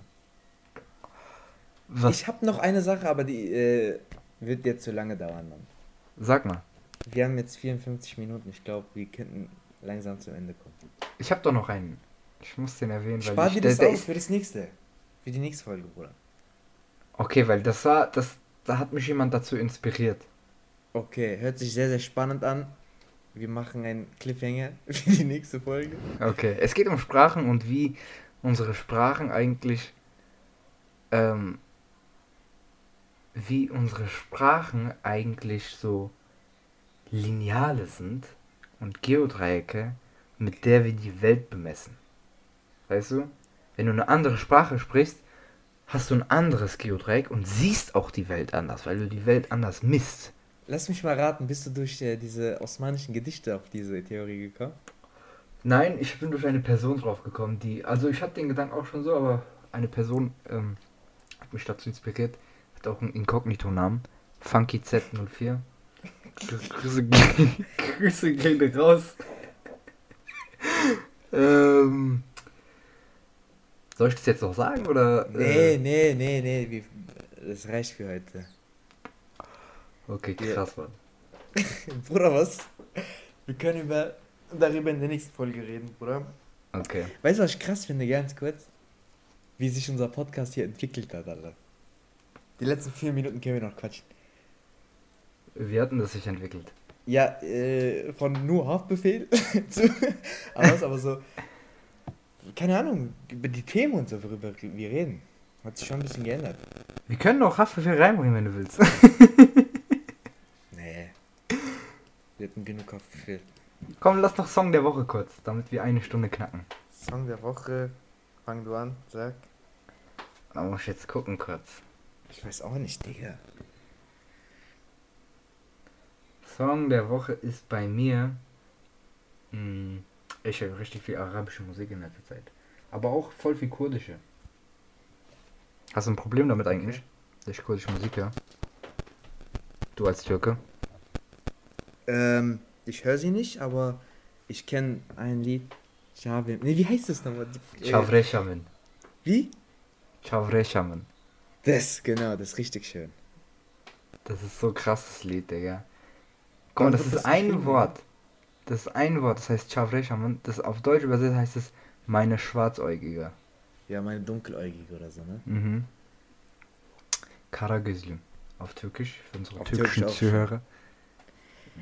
Was? Ich hab noch eine Sache, aber die äh, wird jetzt zu lange dauern, Mann. Sag mal. Wir haben jetzt 54 Minuten. Ich glaube, wir könnten langsam zum Ende kommen. Ich habe doch noch einen. Ich muss den erwähnen, weil Spar ich, dir das auf für das nächste. Für die nächste Folge, Bruder. Okay, weil das war, das, da hat mich jemand dazu inspiriert. Okay, hört sich sehr, sehr spannend an. Wir machen einen Cliffhanger für die nächste Folge. Okay, es geht um Sprachen und wie unsere Sprachen eigentlich ähm, wie unsere Sprachen eigentlich so Lineale sind und Geodreiecke, mit der wir die Welt bemessen. Weißt du? Wenn du eine andere Sprache sprichst, hast du ein anderes Geodreieck und siehst auch die Welt anders, weil du die Welt anders misst. Lass mich mal raten, bist du durch äh, diese osmanischen Gedichte auf diese Theorie gekommen? Nein, ich bin durch eine Person drauf gekommen, die. Also ich hatte den Gedanken auch schon so, aber eine Person ähm, hat mich dazu inspiriert. Hat auch einen Inkognito-Namen. Funky Z04. Grüße, Grüße gehen raus. ähm, soll ich das jetzt noch sagen oder? Nee, Äh, nee, nee, nee, wie, das reicht für heute. okay, krass, Mann. Bruder, was? Wir können über, darüber in der nächsten Folge reden, Bruder. Okay. Weißt du, was ich krass finde, ganz kurz? Wie sich unser Podcast hier entwickelt hat, Alter. Die letzten vier Minuten können wir noch quatschen. Wie hat denn das sich entwickelt? Ja, äh, von nur Haftbefehl zu. Aber was, aber so. Keine Ahnung, über die Themen und so, worüber wir reden. Hat sich schon ein bisschen geändert. Wir können auch Haftbefehl reinbringen, wenn du willst. Nee. Wir hatten genug Haftbefehl. Komm, lass doch Song der Woche kurz, damit wir eine Stunde knacken. Song der Woche. Fang du an, sag. Da muss ich jetzt gucken kurz. Ich weiß auch nicht, Digga. Song der Woche ist bei mir. Mh, ich höre richtig viel arabische Musik in letzter Zeit. Aber auch voll viel kurdische. Hast du ein Problem damit eigentlich? Dass ich kurdische Musik höre? Du als Türke? Ähm, ich höre sie nicht, aber ich kenne ein Lied. Shavim. Nee, wie heißt das nochmal? Äh, Chavreshamen. Wie? Chavreshamen. Das, genau, das ist richtig schön. Das ist so krasses Lied, Digga. Guck mal, das wird ist das ein geschrieben? Wort. Das ist ein Wort, das heißt Chavreshamen. Das auf Deutsch übersetzt heißt es meine Schwarzäugige. Ja, meine dunkeläugige oder so, ne? Mhm. Karagözlü. Auf Türkisch, für unsere Auf türkischen Türkisch Zuhörer. Ey,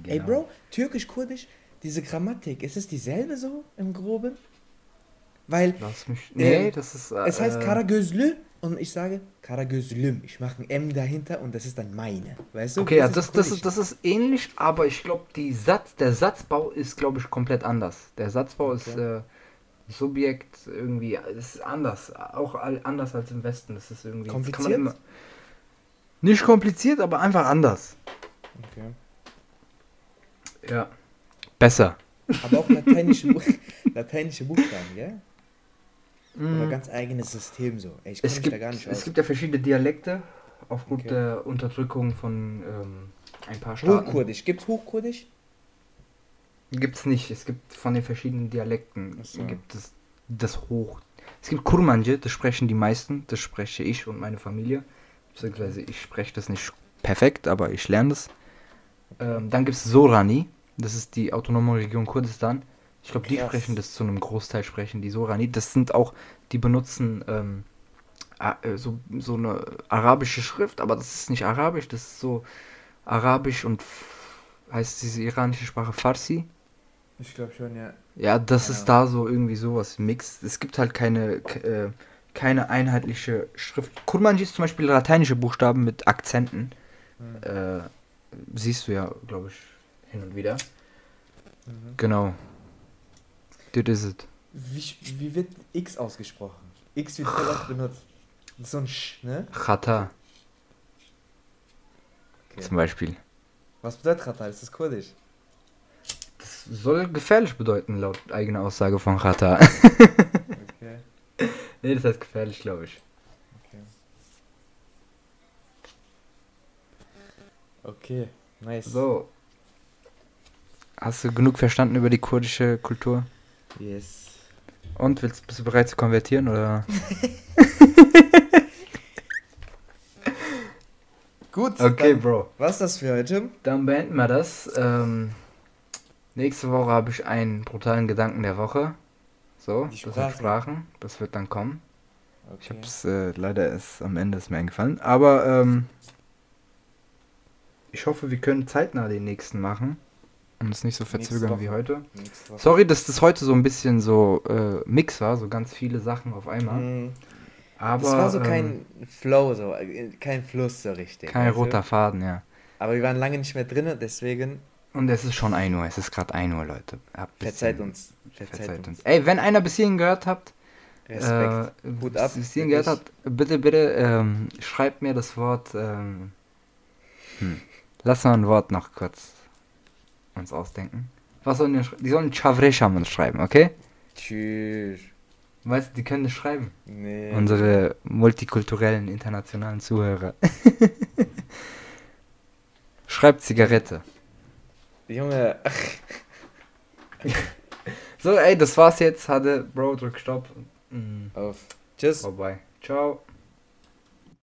Genau. Bro, türkisch-kurdisch, diese Grammatik, ist es dieselbe so im Groben? Weil Lass mich. Nee, Äh, das ist. es heißt äh, Karagözlü und ich sage Karagözlüm. Ich mache ein M dahinter und das ist dann meine. Weißt du? Okay, ja, ist das, das, kurdisch. ist, das ist ähnlich, aber ich glaube, die Satz, der Satzbau ist, glaube ich, komplett anders. Der Satzbau ist Okay. äh, Subjekt irgendwie, das ist anders, auch anders als im Westen. Das ist irgendwie. das Kompliziert? immer- nicht kompliziert, aber einfach anders. Okay. Ja. Besser. Aber auch lateinische, Bu lateinische Buchstaben, gell? Oder Mhm. ganz eigenes System so. Ey, Es mich gibt, da gar nicht es aus. gibt ja verschiedene Dialekte aufgrund Okay. der Unterdrückung von ähm, ein paar Staaten. Hochkurdisch. Gibt's Hochkurdisch? Gibt es nicht. Es gibt von den verschiedenen Dialekten so. gibt es das Hoch. Es gibt Kurmanje, das sprechen die meisten, das spreche ich und meine Familie. Beziehungsweise ich spreche das nicht perfekt, aber ich lerne das. Ähm, dann gibt es Sorani, das ist die autonome Region Kurdistan. Ich glaube, die Krass. sprechen das zu einem Großteil, sprechen die Sorani. Das sind auch, die benutzen ähm, äh, so, so eine arabische Schrift, aber das ist nicht arabisch, das ist so arabisch und heißt diese iranische Sprache Farsi. Ich glaube schon, ja. Ja, das Ja. ist da so irgendwie sowas Mix. Es gibt halt keine, äh, keine einheitliche Schrift. Kurmanji ist zum Beispiel lateinische Buchstaben mit Akzenten. Hm. Äh, siehst du ja, glaube ich, hin und wieder. Mhm. Genau. Das ist es. Wie, wie wird X ausgesprochen? X wird voll oft benutzt. So ein Sch, ne? Chata Okay. zum Beispiel. Was bedeutet Chata? Ist das kurdisch? Das soll gefährlich bedeuten, laut eigener Aussage von Chata. Okay. nee, das heißt gefährlich, glaube ich. Okay. Okay, nice. So. Hast du genug verstanden über die kurdische Kultur? Yes. Und willst, bist du bereit zu konvertieren oder? Gut, Okay, Bro. was das für heute? Dann beenden wir das. Ähm, nächste Woche habe ich einen brutalen Gedanken der Woche. So, Die das sind Sprache. Sprachen. Das wird dann kommen. Ich Okay. habe es äh, leider erst am Ende ist mir eingefallen. Aber ähm, ich hoffe, wir können zeitnah den nächsten machen. Und es nicht so verzögern wie heute. Sorry, dass das heute so ein bisschen so äh, Mix war, so ganz viele Sachen auf einmal. Mhm. Aber das war so ähm, kein Flow, so, äh, kein Fluss so richtig. kein du? roter Faden, ja. Aber wir waren lange nicht mehr drin, deswegen Und es ist schon 1 Uhr, es ist gerade 1 Uhr, Leute. Ein verzeiht uns. Verzeiht, Verzeiht uns. uns. Ey, wenn einer bis hierhin gehört habt, Respekt. äh, Hut ab, bis hierhin gehört habt, bitte, bitte ähm, schreibt mir das Wort. Ähm, hm. Lass mal ein Wort noch kurz uns ausdenken. Was sollen die, die sollen Chavresham schreiben, okay? Tschüss. Weißt du, die können das schreiben. Nee. Unsere multikulturellen, internationalen Zuhörer. Schreibt Zigarette. Junge, So, ey, das war's jetzt. Hatte Bro, drück Stopp. Mm, auf. Tschüss. vorbei. Ciao.